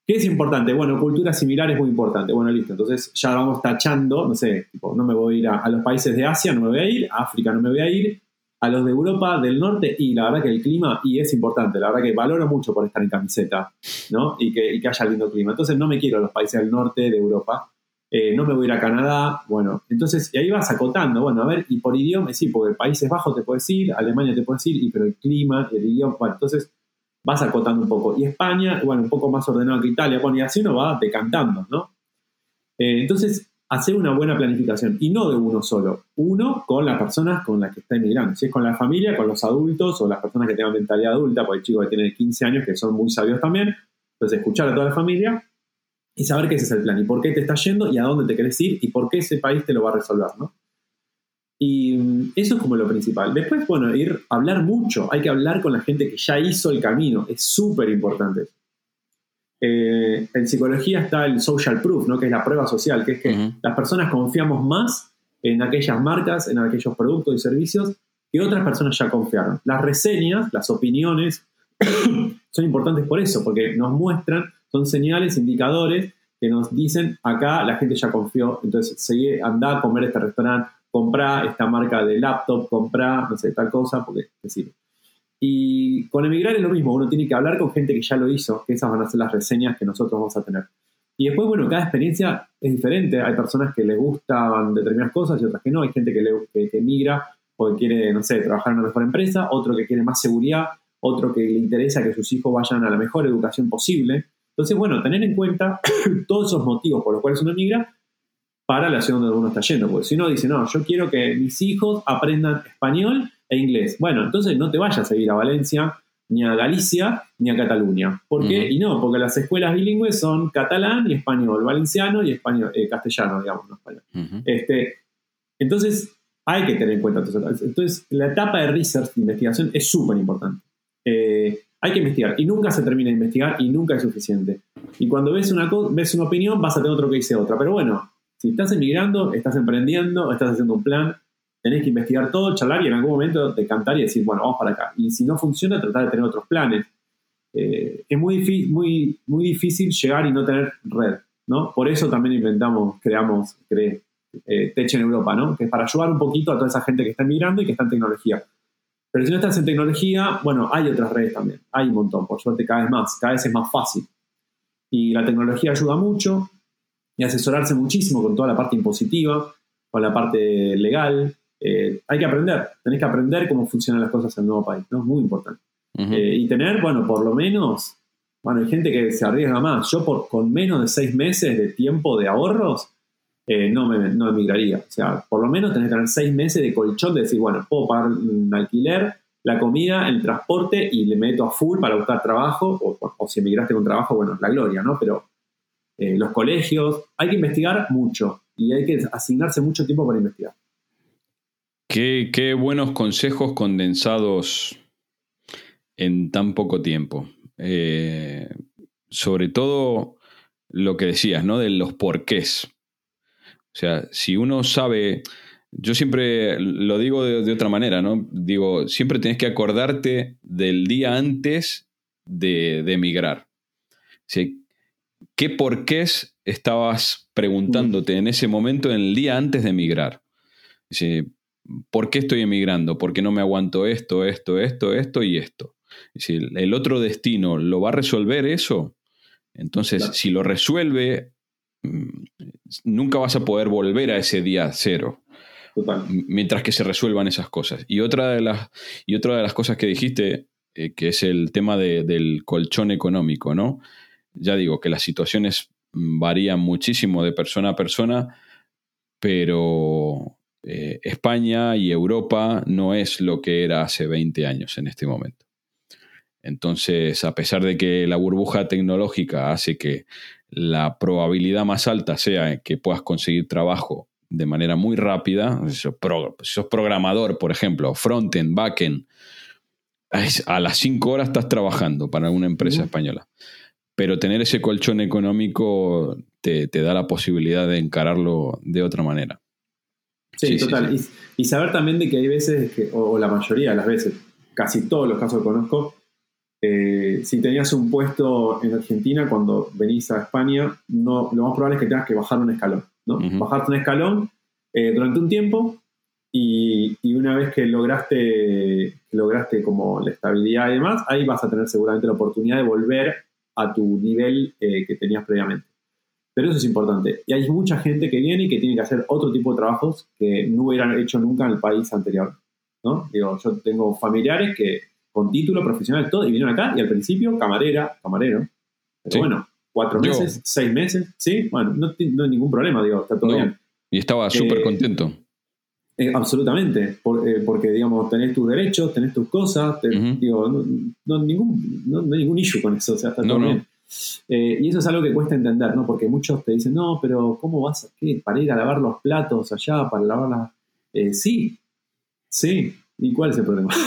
¿qué es importante? Bueno, cultura similar es muy importante. Bueno, listo. Entonces, ya vamos tachando, no sé, no me voy a ir a los países de Asia, no me voy a ir, a África no me voy a ir, a los de Europa del norte y la verdad que el clima, y es importante, la verdad que valoro mucho por estar en camiseta, ¿no? Y que, haya lindo clima. Entonces no me quiero a los países del norte de Europa, eh, no me voy a ir a Canadá, bueno, entonces, y ahí vas acotando, bueno, a ver, y por idioma, sí, porque Países Bajos te puedes ir, Alemania te puedes ir, y, pero el clima, el idioma, bueno, entonces vas acotando un poco. Y España, bueno, un poco más ordenado que Italia, bueno, y así uno va decantando, ¿no? Eh, entonces, hacer una buena planificación y no de uno solo, uno con las personas con las que está emigrando, si es con la familia, con los adultos o las personas que tengan mentalidad adulta, porque hay chicos que tienen 15 años que son muy sabios también, entonces escuchar a toda la familia y saber qué es el plan y por qué te está yendo y a dónde te querés ir y por qué ese país te lo va a resolver, ¿no? Y mm, eso es como lo principal. Después, bueno, ir a hablar mucho, hay que hablar con la gente que ya hizo el camino, es súper importante. Eh, en psicología está el social proof, ¿no? que es la prueba social, que es que las personas confiamos más en aquellas marcas, en aquellos productos y servicios que otras personas ya confiaron. Las reseñas, las opiniones, son importantes por eso, porque nos muestran, son señales, indicadores que nos dicen, acá la gente ya confió, entonces seguí, anda a comer este restaurante, compra esta marca de laptop, compra, no sé, tal cosa, porque te sirve. Y con emigrar es lo mismo, uno tiene que hablar con gente que ya lo hizo, esas van a ser las reseñas que nosotros vamos a tener. Y después, bueno, cada experiencia es diferente. Hay personas que les gustan determinadas cosas y otras que no. Hay gente que, le, que, que quiere, no sé, trabajar en una mejor empresa, otro que quiere más seguridad, otro que le interesa que sus hijos vayan a la mejor educación posible. Entonces, bueno, tener en cuenta todos esos motivos por los cuales uno emigra para la ciudad donde uno está yendo. Porque si uno dice, no, yo quiero que mis hijos aprendan español e inglés. Bueno, entonces no te vayas a ir a Valencia ni a Galicia ni a Cataluña. ¿Por qué? Y no, porque las escuelas bilingües son catalán y español, valenciano y español, eh, castellano, digamos, no español. este, entonces, hay que tener en cuenta. Entonces, la etapa de research, de investigación, es súper importante. Eh, hay que investigar y nunca se termina de investigar y nunca es suficiente. Y cuando ves una, ves una opinión, vas a tener otro que dice otra. Pero bueno, si estás emigrando, estás emprendiendo, estás haciendo un plan, tenés que investigar todo, charlar y en algún momento decantar y decir, bueno, vamos para acá. Y si no funciona, tratar de tener otros planes. Eh, es muy, muy, muy difícil llegar y no tener red, ¿no? Por eso también inventamos, creamos cre, eh, Tech en Europa, ¿no? Que es para ayudar un poquito a toda esa gente que está emigrando y que está en tecnología. Pero si no estás en tecnología, bueno, hay otras redes también, hay un montón, por suerte cada vez más, cada vez es más fácil. Y la tecnología ayuda mucho y asesorarse muchísimo con toda la parte impositiva, con la parte legal, eh, hay que aprender, tenés que aprender cómo funcionan las cosas en el nuevo país, ¿no? Es muy importante. Eh, y tener, bueno, por lo menos, bueno, hay gente que se arriesga más. Yo por, con menos de seis meses de tiempo de ahorros, eh, no, me, no emigraría. O sea, por lo menos tenés que tener seis meses de colchón de decir, bueno, puedo pagar un alquiler, la comida, el transporte y le meto a full para buscar trabajo, o, o si emigraste con trabajo, bueno, la gloria, ¿no? Pero los colegios, hay que investigar mucho y hay que asignarse mucho tiempo para investigar. Qué, buenos consejos condensados en tan poco tiempo. Eh, sobre todo lo que decías, ¿no? De los porqués. O sea, si uno sabe, yo siempre lo digo de, otra manera, ¿no? Digo, siempre tienes que acordarte del día antes de, emigrar. ¿Qué porqués estabas preguntándote en ese momento, en el día antes de emigrar? ¿Por qué estoy emigrando? ¿Por qué no me aguanto esto, esto, esto, esto y esto? Si el otro destino lo va a resolver eso, entonces si lo resuelve, mm, nunca vas a poder volver a ese día cero. Mientras que se resuelvan esas cosas. Y otra de las, y otra de las cosas que dijiste, eh, que es el tema del colchón económico, ¿no? Ya digo que las situaciones varían muchísimo de persona a persona, pero eh, España y Europa no es lo que era hace 20 años en este momento. Entonces, a pesar de que la burbuja tecnológica hace que la probabilidad más alta sea que puedas conseguir trabajo de manera muy rápida, si sos, programador, por ejemplo, frontend, backend, a las 5 horas estás trabajando para una empresa española. Pero tener ese colchón económico te da la posibilidad de encararlo de otra manera. Sí, total. Y, saber también de que hay veces, que, o, la mayoría de las veces, casi todos los casos que conozco, eh, si tenías un puesto en Argentina, cuando venís a España, no, lo más probable es que tengas que bajar un escalón. ¿no? Bajarte un escalón eh, durante un tiempo y, una vez que lograste, lograste como la estabilidad y demás, ahí vas a tener seguramente la oportunidad de volver a tu nivel eh, que tenías previamente. Pero eso es importante. Y hay mucha gente que viene y que tiene que hacer otro tipo de trabajos que no hubieran hecho nunca en el país anterior. ¿no? Digo, yo tengo familiares que con título profesional, todo, y vinieron acá y al principio camarera, camarero. Pero bueno, cuatro meses, seis meses, sí, bueno, no, hay ningún problema, digo, está todo bien. Y estaba súper eh, contento. Eh, absolutamente, eh, porque digamos, tenés tus derechos, tenés tus cosas, digo, no, ningún, no, hay ningún issue con eso, o sea, está todo bien. Eh, y eso es algo que cuesta entender, ¿no? Porque muchos te dicen, no, pero ¿cómo vas a qué? ¿Para ir a lavar los platos allá? ¿Para lavar las...? Eh, sí, sí. ¿Y cuál es el problema?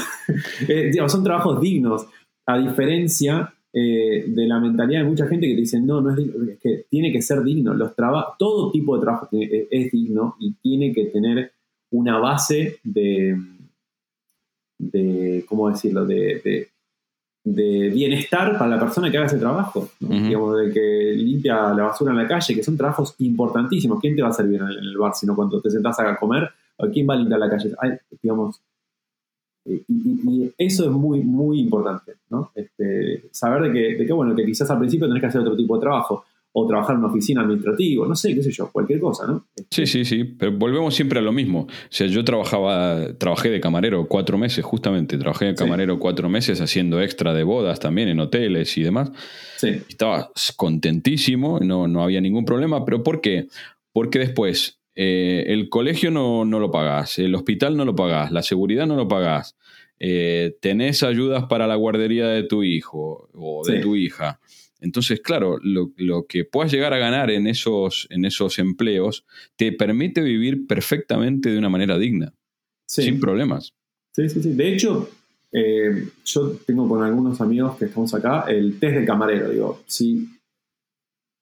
Eh, son trabajos dignos, a diferencia de la mentalidad de mucha gente que te dice, no, no es digno, es que tiene que ser digno. Los todo tipo de trabajo es, digno y tiene que tener una base de, de ¿cómo decirlo?, de de bienestar para la persona que haga ese trabajo. Digamos, de que limpia la basura en la calle, que son trabajos importantísimos. ¿Quién te va a servir en el bar si no cuando te sentás a comer? ¿Quién va a limpiar la calle? digamos, y, eso es muy, muy importante, ¿no? Este, saber de que, de que, bueno, que quizás al principio tenés que hacer otro tipo de trabajo, o trabajar en una oficina administrativa, no sé, qué sé yo, cualquier cosa, ¿no? Sí, sí, sí, pero volvemos siempre a lo mismo. O sea, yo trabajaba, trabajé de camarero cuatro meses, justamente, trabajé de camarero cuatro meses haciendo extra de bodas también en hoteles y demás. Sí. Estaba contentísimo, no, no había ningún problema, pero ¿por qué? Porque después eh, el colegio no, no, lo pagás, el hospital no lo pagás, la seguridad no lo pagás, eh, tenés ayudas para la guardería de tu hijo o de tu hija. Entonces, claro, lo, que puedas llegar a ganar en esos, en esos empleos te permite vivir perfectamente de una manera digna, sin problemas. Sí, sí, sí. De hecho, eh, yo tengo con algunos amigos que estamos acá el test de camarero. Digo, si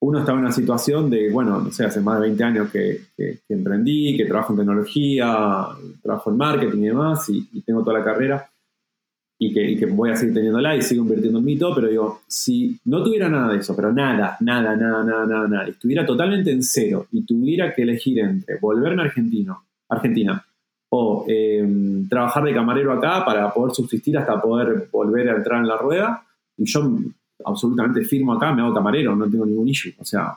uno está en una situación de, bueno, no sé, hace más de 20 años que, emprendí, que trabajo en tecnología, trabajo en marketing y demás, y, tengo toda la carrera, y que, voy a seguir teniéndola y sigo invirtiendo en mí todo, pero digo, si no tuviera nada de eso, pero nada, nada, nada, nada, nada, nada, estuviera totalmente en cero y tuviera que elegir entre volverme argentino, Argentina o em, trabajar de camarero acá para poder subsistir hasta poder volver a entrar en la rueda, y yo absolutamente firmo acá, me hago camarero, no tengo ningún issue. O sea,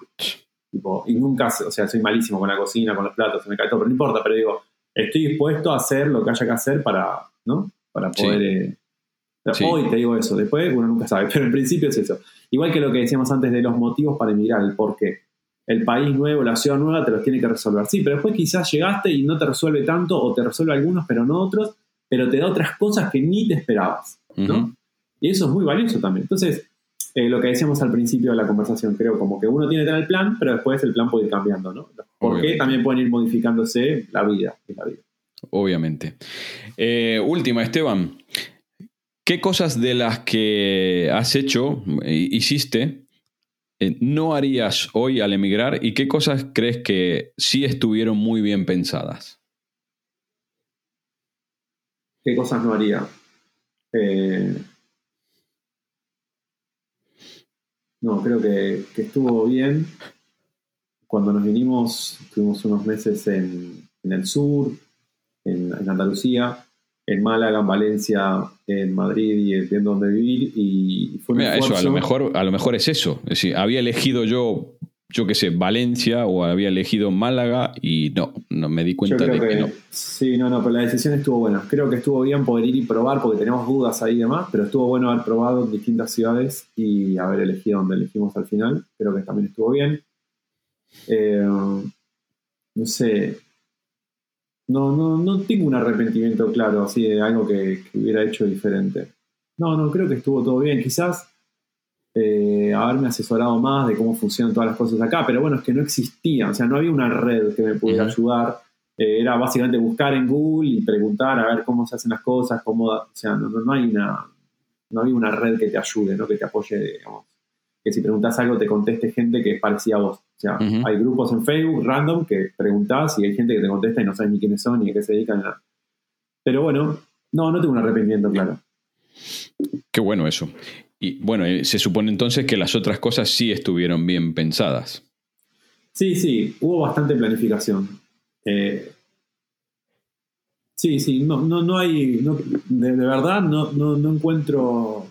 tipo, y nunca, o sea, soy malísimo con la cocina, con los platos, se me cae todo, pero no importa, pero digo, estoy dispuesto a hacer lo que haya que hacer para, ¿no? Para poder... Eh, hoy te digo eso, después uno nunca sabe, pero en principio es eso. Igual que lo que decíamos antes de los motivos para emigrar, el por qué. El país nuevo, la ciudad nueva te los tiene que resolver. Sí, pero después quizás llegaste y no te resuelve tanto, o te resuelve algunos, pero no otros, pero te da otras cosas que ni te esperabas, ¿no? Y eso es muy valioso también. Entonces, eh, lo que decíamos al principio de la conversación, creo, como que uno tiene que tener el plan, pero después el plan puede ir cambiando, ¿no? Porque también pueden ir modificándose la vida, la vida. Obviamente. Eh, última, Esteban. ¿Qué cosas de las que has hecho, eh, hiciste, no harías hoy al emigrar y qué cosas crees que sí estuvieron muy bien pensadas? ¿Qué cosas no haría? No, creo que, estuvo bien. Cuando nos vinimos, estuvimos unos meses en, el sur, en, Andalucía, en Málaga, en Valencia, en Madrid y viendo dónde vivir. Y fue Mira, eso, a lo, mejor, a lo mejor es eso. Es decir, había elegido yo yo qué sé, Valencia o había elegido Málaga y no, no me di cuenta de que, no. Sí, no, no, pero la decisión estuvo buena. Creo que estuvo bien poder ir y probar porque tenemos dudas ahí y demás, pero estuvo bueno haber probado en distintas ciudades y haber elegido donde elegimos al final. Creo que también estuvo bien. Eh, no sé. No, no, no tengo un arrepentimiento claro así de algo que hubiera hecho diferente. No, no, creo que estuvo todo bien. Quizás eh, haberme asesorado más de cómo funcionan todas las cosas acá, pero bueno, es que no existía, o sea, no había una red que me pudiera ayudar. Eh, era básicamente buscar en Google y preguntar a ver cómo se hacen las cosas, cómo, o sea, no, no, hay una, no había una red que te ayude, ¿no? que te apoye, digamos, que si preguntas algo te conteste gente que es parecida a vos. O sea, hay grupos en Facebook random que preguntás y hay gente que te contesta y no sabes ni quiénes son ni a qué se dedican. Nada. Pero bueno, no, no tengo un arrepentimiento claro. Qué bueno eso. Y bueno, eh, se supone entonces que las otras cosas sí estuvieron bien pensadas. Sí, sí, hubo bastante planificación. Eh, sí, sí, no, no, no hay, de, verdad no, no, encuentro,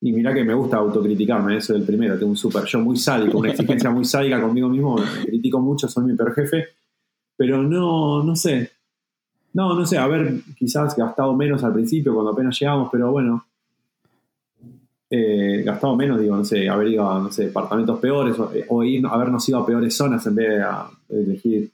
y mira que me gusta autocriticarme, eso es el primero, tengo un super yo muy sádico, una exigencia muy sádica conmigo mismo, me critico mucho, soy mi peor jefe, pero no, no sé, no, no sé, haber quizás gastado menos al principio cuando apenas llegamos, pero bueno, eh, gastado menos, digo, no sé, haber ido a, no sé, departamentos peores o, eh, ir, habernos ido a peores zonas en vez de, elegir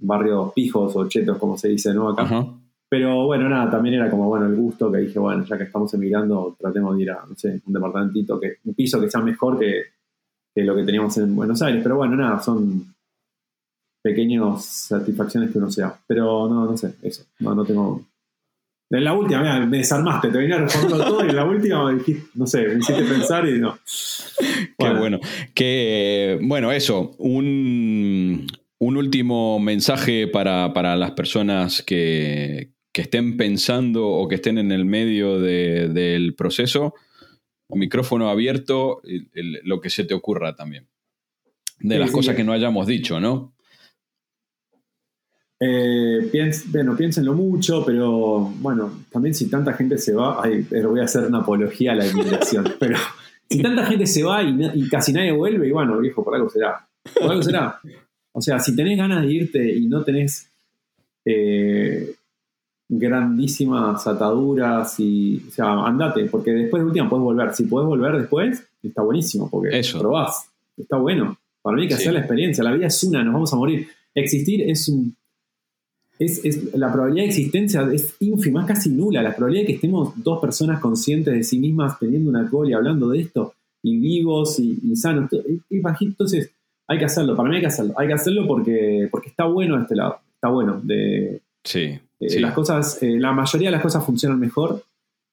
barrios pijos o chetos, como se dice, ¿no? Acá. Pero bueno, nada, también era como, bueno, el gusto que dije, bueno, ya que estamos emigrando, tratemos de ir a, no sé, un departamentito, que, un piso que sea mejor que, lo que teníamos en Buenos Aires. Pero bueno, nada, son pequeñas satisfacciones que uno se da. Pero no, no sé, eso. No, no tengo en la última, me desarmaste, te venía respondiendo todo y en la última me dijiste, no sé, me hiciste pensar y no. Qué bueno. Que, bueno, eso, un, último mensaje para, las personas que, estén pensando o que estén en el medio del proceso. Micrófono abierto, lo que se te ocurra también. De las cosas que no hayamos dicho, ¿no? Eh, bueno, piénsenlo mucho, pero bueno, también si tanta gente se va, ay, voy a hacer una apología a la inmigración, pero si tanta gente se va y, casi nadie vuelve, y bueno, viejo, por algo será. Por algo será. O sea, si tenés ganas de irte y no tenés eh, grandísimas ataduras y, o sea, andate, porque después de última puedes volver. Si puedes volver después, está buenísimo, porque Eso. probás. Está bueno. Para mí hay que hacer la experiencia. La vida es una, nos vamos a morir. Existir es un es, la probabilidad de existencia es ínfima, es casi nula. La probabilidad de que estemos dos personas conscientes de sí mismas teniendo una call y hablando de esto, y vivos y, sanos, es bajito. Entonces, hay que hacerlo. Para mí hay que hacerlo. Hay que hacerlo porque, porque está bueno este lado. Está bueno. De, sí, eh, Las cosas, eh, la mayoría de las cosas funcionan mejor.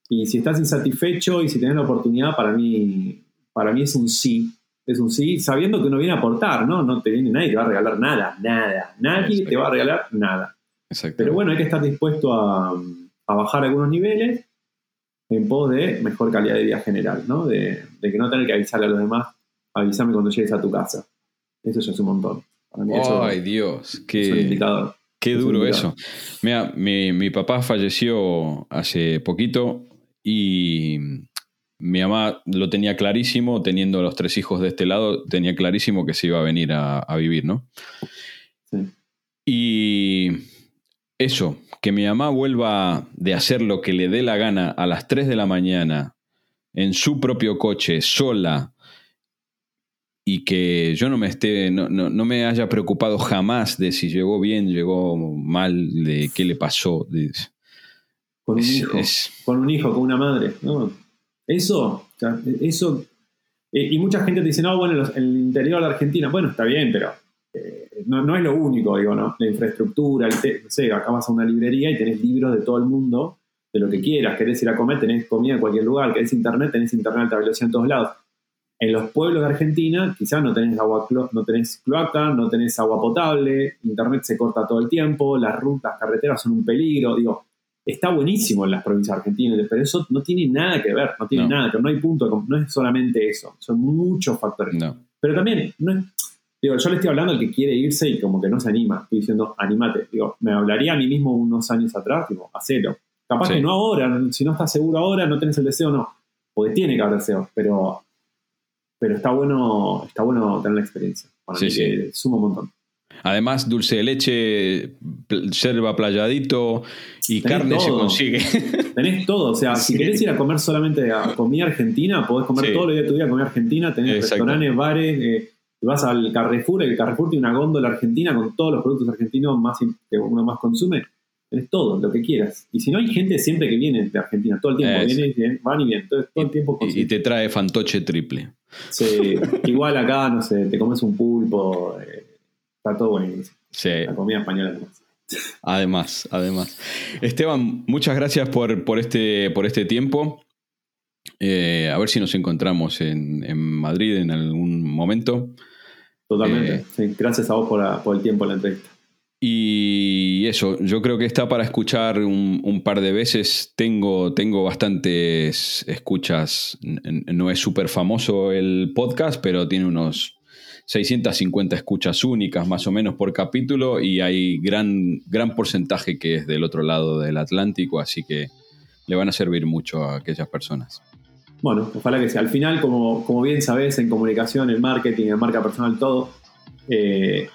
Y si estás insatisfecho y si tienes la oportunidad, para mí, para mí es un sí. Es un sí, sabiendo que uno viene a aportar, ¿no? No te viene nadie, te va a regalar nada, nada. Nadie te va a regalar nada. Pero bueno, hay que estar dispuesto a, bajar algunos niveles en pos de mejor calidad de vida general, ¿no? De, que no tener que avisarle a los demás, avísame cuando llegues a tu casa. Eso ya es un montón. Ay, Dios, qué, qué duro eso. Mira, mi, mi papá falleció hace poquito y mi mamá lo tenía clarísimo, teniendo los tres hijos de este lado, tenía clarísimo que se iba a venir a, a vivir, ¿no? Sí. Y eso, que mi mamá vuelva de hacer lo que le dé la gana a las 3 de la mañana en su propio coche, sola, y que yo no me esté, no, me haya preocupado jamás de si llegó bien, llegó mal, de qué le pasó. con, un hijo, con un hijo, con una madre. Eso, eso. Eh, y mucha gente te dice, no, bueno, en el interior de la Argentina, bueno, está bien, pero eh, no, es lo único, digo, ¿no? La infraestructura, no sé, acá vas a una librería y tenés libros de todo el mundo, de lo que quieras, querés ir a comer, tenés comida en cualquier lugar, querés internet, tenés internet a alta velocidad en todos lados. En los pueblos de Argentina quizás no tenés agua, no tenés cloaca, no tenés agua potable, internet se corta todo el tiempo, las rutas, carreteras son un peligro, digo, está buenísimo en las provincias argentinas, pero eso no tiene nada que ver, no tiene nada, no hay punto, no es solamente eso, son muchos factores. Pero también, no es, Digo, yo le estoy hablando al que quiere irse y como que no se anima. Estoy diciendo, animate. Digo, me hablaría a mí mismo unos años atrás, digo, hacelo. Capaz que no ahora, si no estás seguro ahora, no tenés el deseo, no. Porque tiene que haber deseo, pero, pero está bueno, está bueno tener la experiencia. Para sí, mí sí. suma un montón. Además, dulce de leche, yerba playadito y carne se consigue. Tenés todo. O sea, si querés ir a comer solamente a comida argentina, podés comer todo el día de tu vida comida argentina. Tenés restaurantes, bares, eh, vas al Carrefour, el Carrefour tiene una góndola argentina con todos los productos argentinos más que uno más consume. Tenés todo, lo que quieras. Y si no, hay gente siempre que viene de Argentina, todo el tiempo. Viene, van y vienen, todo, el tiempo. Y, te trae fantoche triple. Sí, igual acá, no sé, te comes un pulpo, eh, está todo buenísimo. Sí. La comida española además. Además, además. Esteban, muchas gracias por, por, este, por este tiempo. Eh, a ver si nos encontramos en, en Madrid en algún momento. Totalmente. Eh, gracias a vos por, el tiempo de la entrevista. Y eso, yo creo que está para escuchar un, par de veces. Tengo, tengo bastantes escuchas. No es súper famoso el podcast, pero tiene unos 650 escuchas únicas más o menos por capítulo y hay gran, gran porcentaje que es del otro lado del Atlántico, así que le van a servir mucho a aquellas personas. Bueno, ojalá que sea. Al final, como, como bien sabes, en comunicación, en marketing, en marca personal, todo, eh,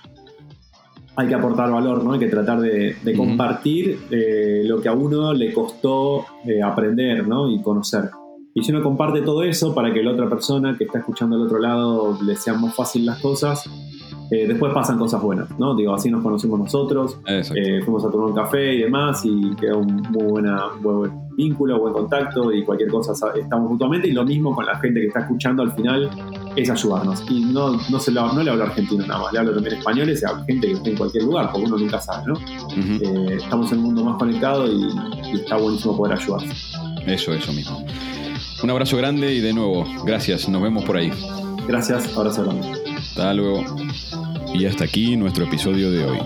hay que aportar valor, ¿no? Hay que tratar de, compartir eh, lo que a uno le costó eh, aprender, ¿no? Y conocer. Y si uno comparte todo eso para que la otra persona que está escuchando al otro lado le sean más fácil las cosas, eh, después pasan cosas buenas, ¿no? Digo, así nos conocimos nosotros, eh, fuimos a tomar un café y demás, y quedó un muy, buena, buen vínculo, buen contacto, y cualquier cosa estamos mutuamente, y lo mismo con la gente que está escuchando al final, es ayudarnos. Y no, no, se lo, no le hablo argentino nada más, le hablo también españoles y a gente que está en cualquier lugar, porque uno nunca sabe, ¿no? Eh, estamos en un mundo más conectado y, está buenísimo poder ayudar. Eso, eso mismo. Un abrazo grande y de nuevo, gracias, nos vemos por ahí. Gracias, abrazo grande. Hasta luego. Y hasta aquí nuestro episodio de hoy.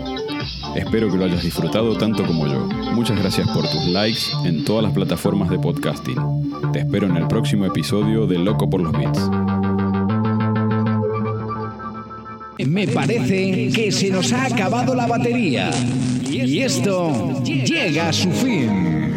Espero que lo hayas disfrutado tanto como yo. Muchas gracias por tus likes en todas las plataformas de podcasting. Te espero en el próximo episodio de Loco por los Beats. Me parece que se nos ha acabado la batería y esto llega a su fin.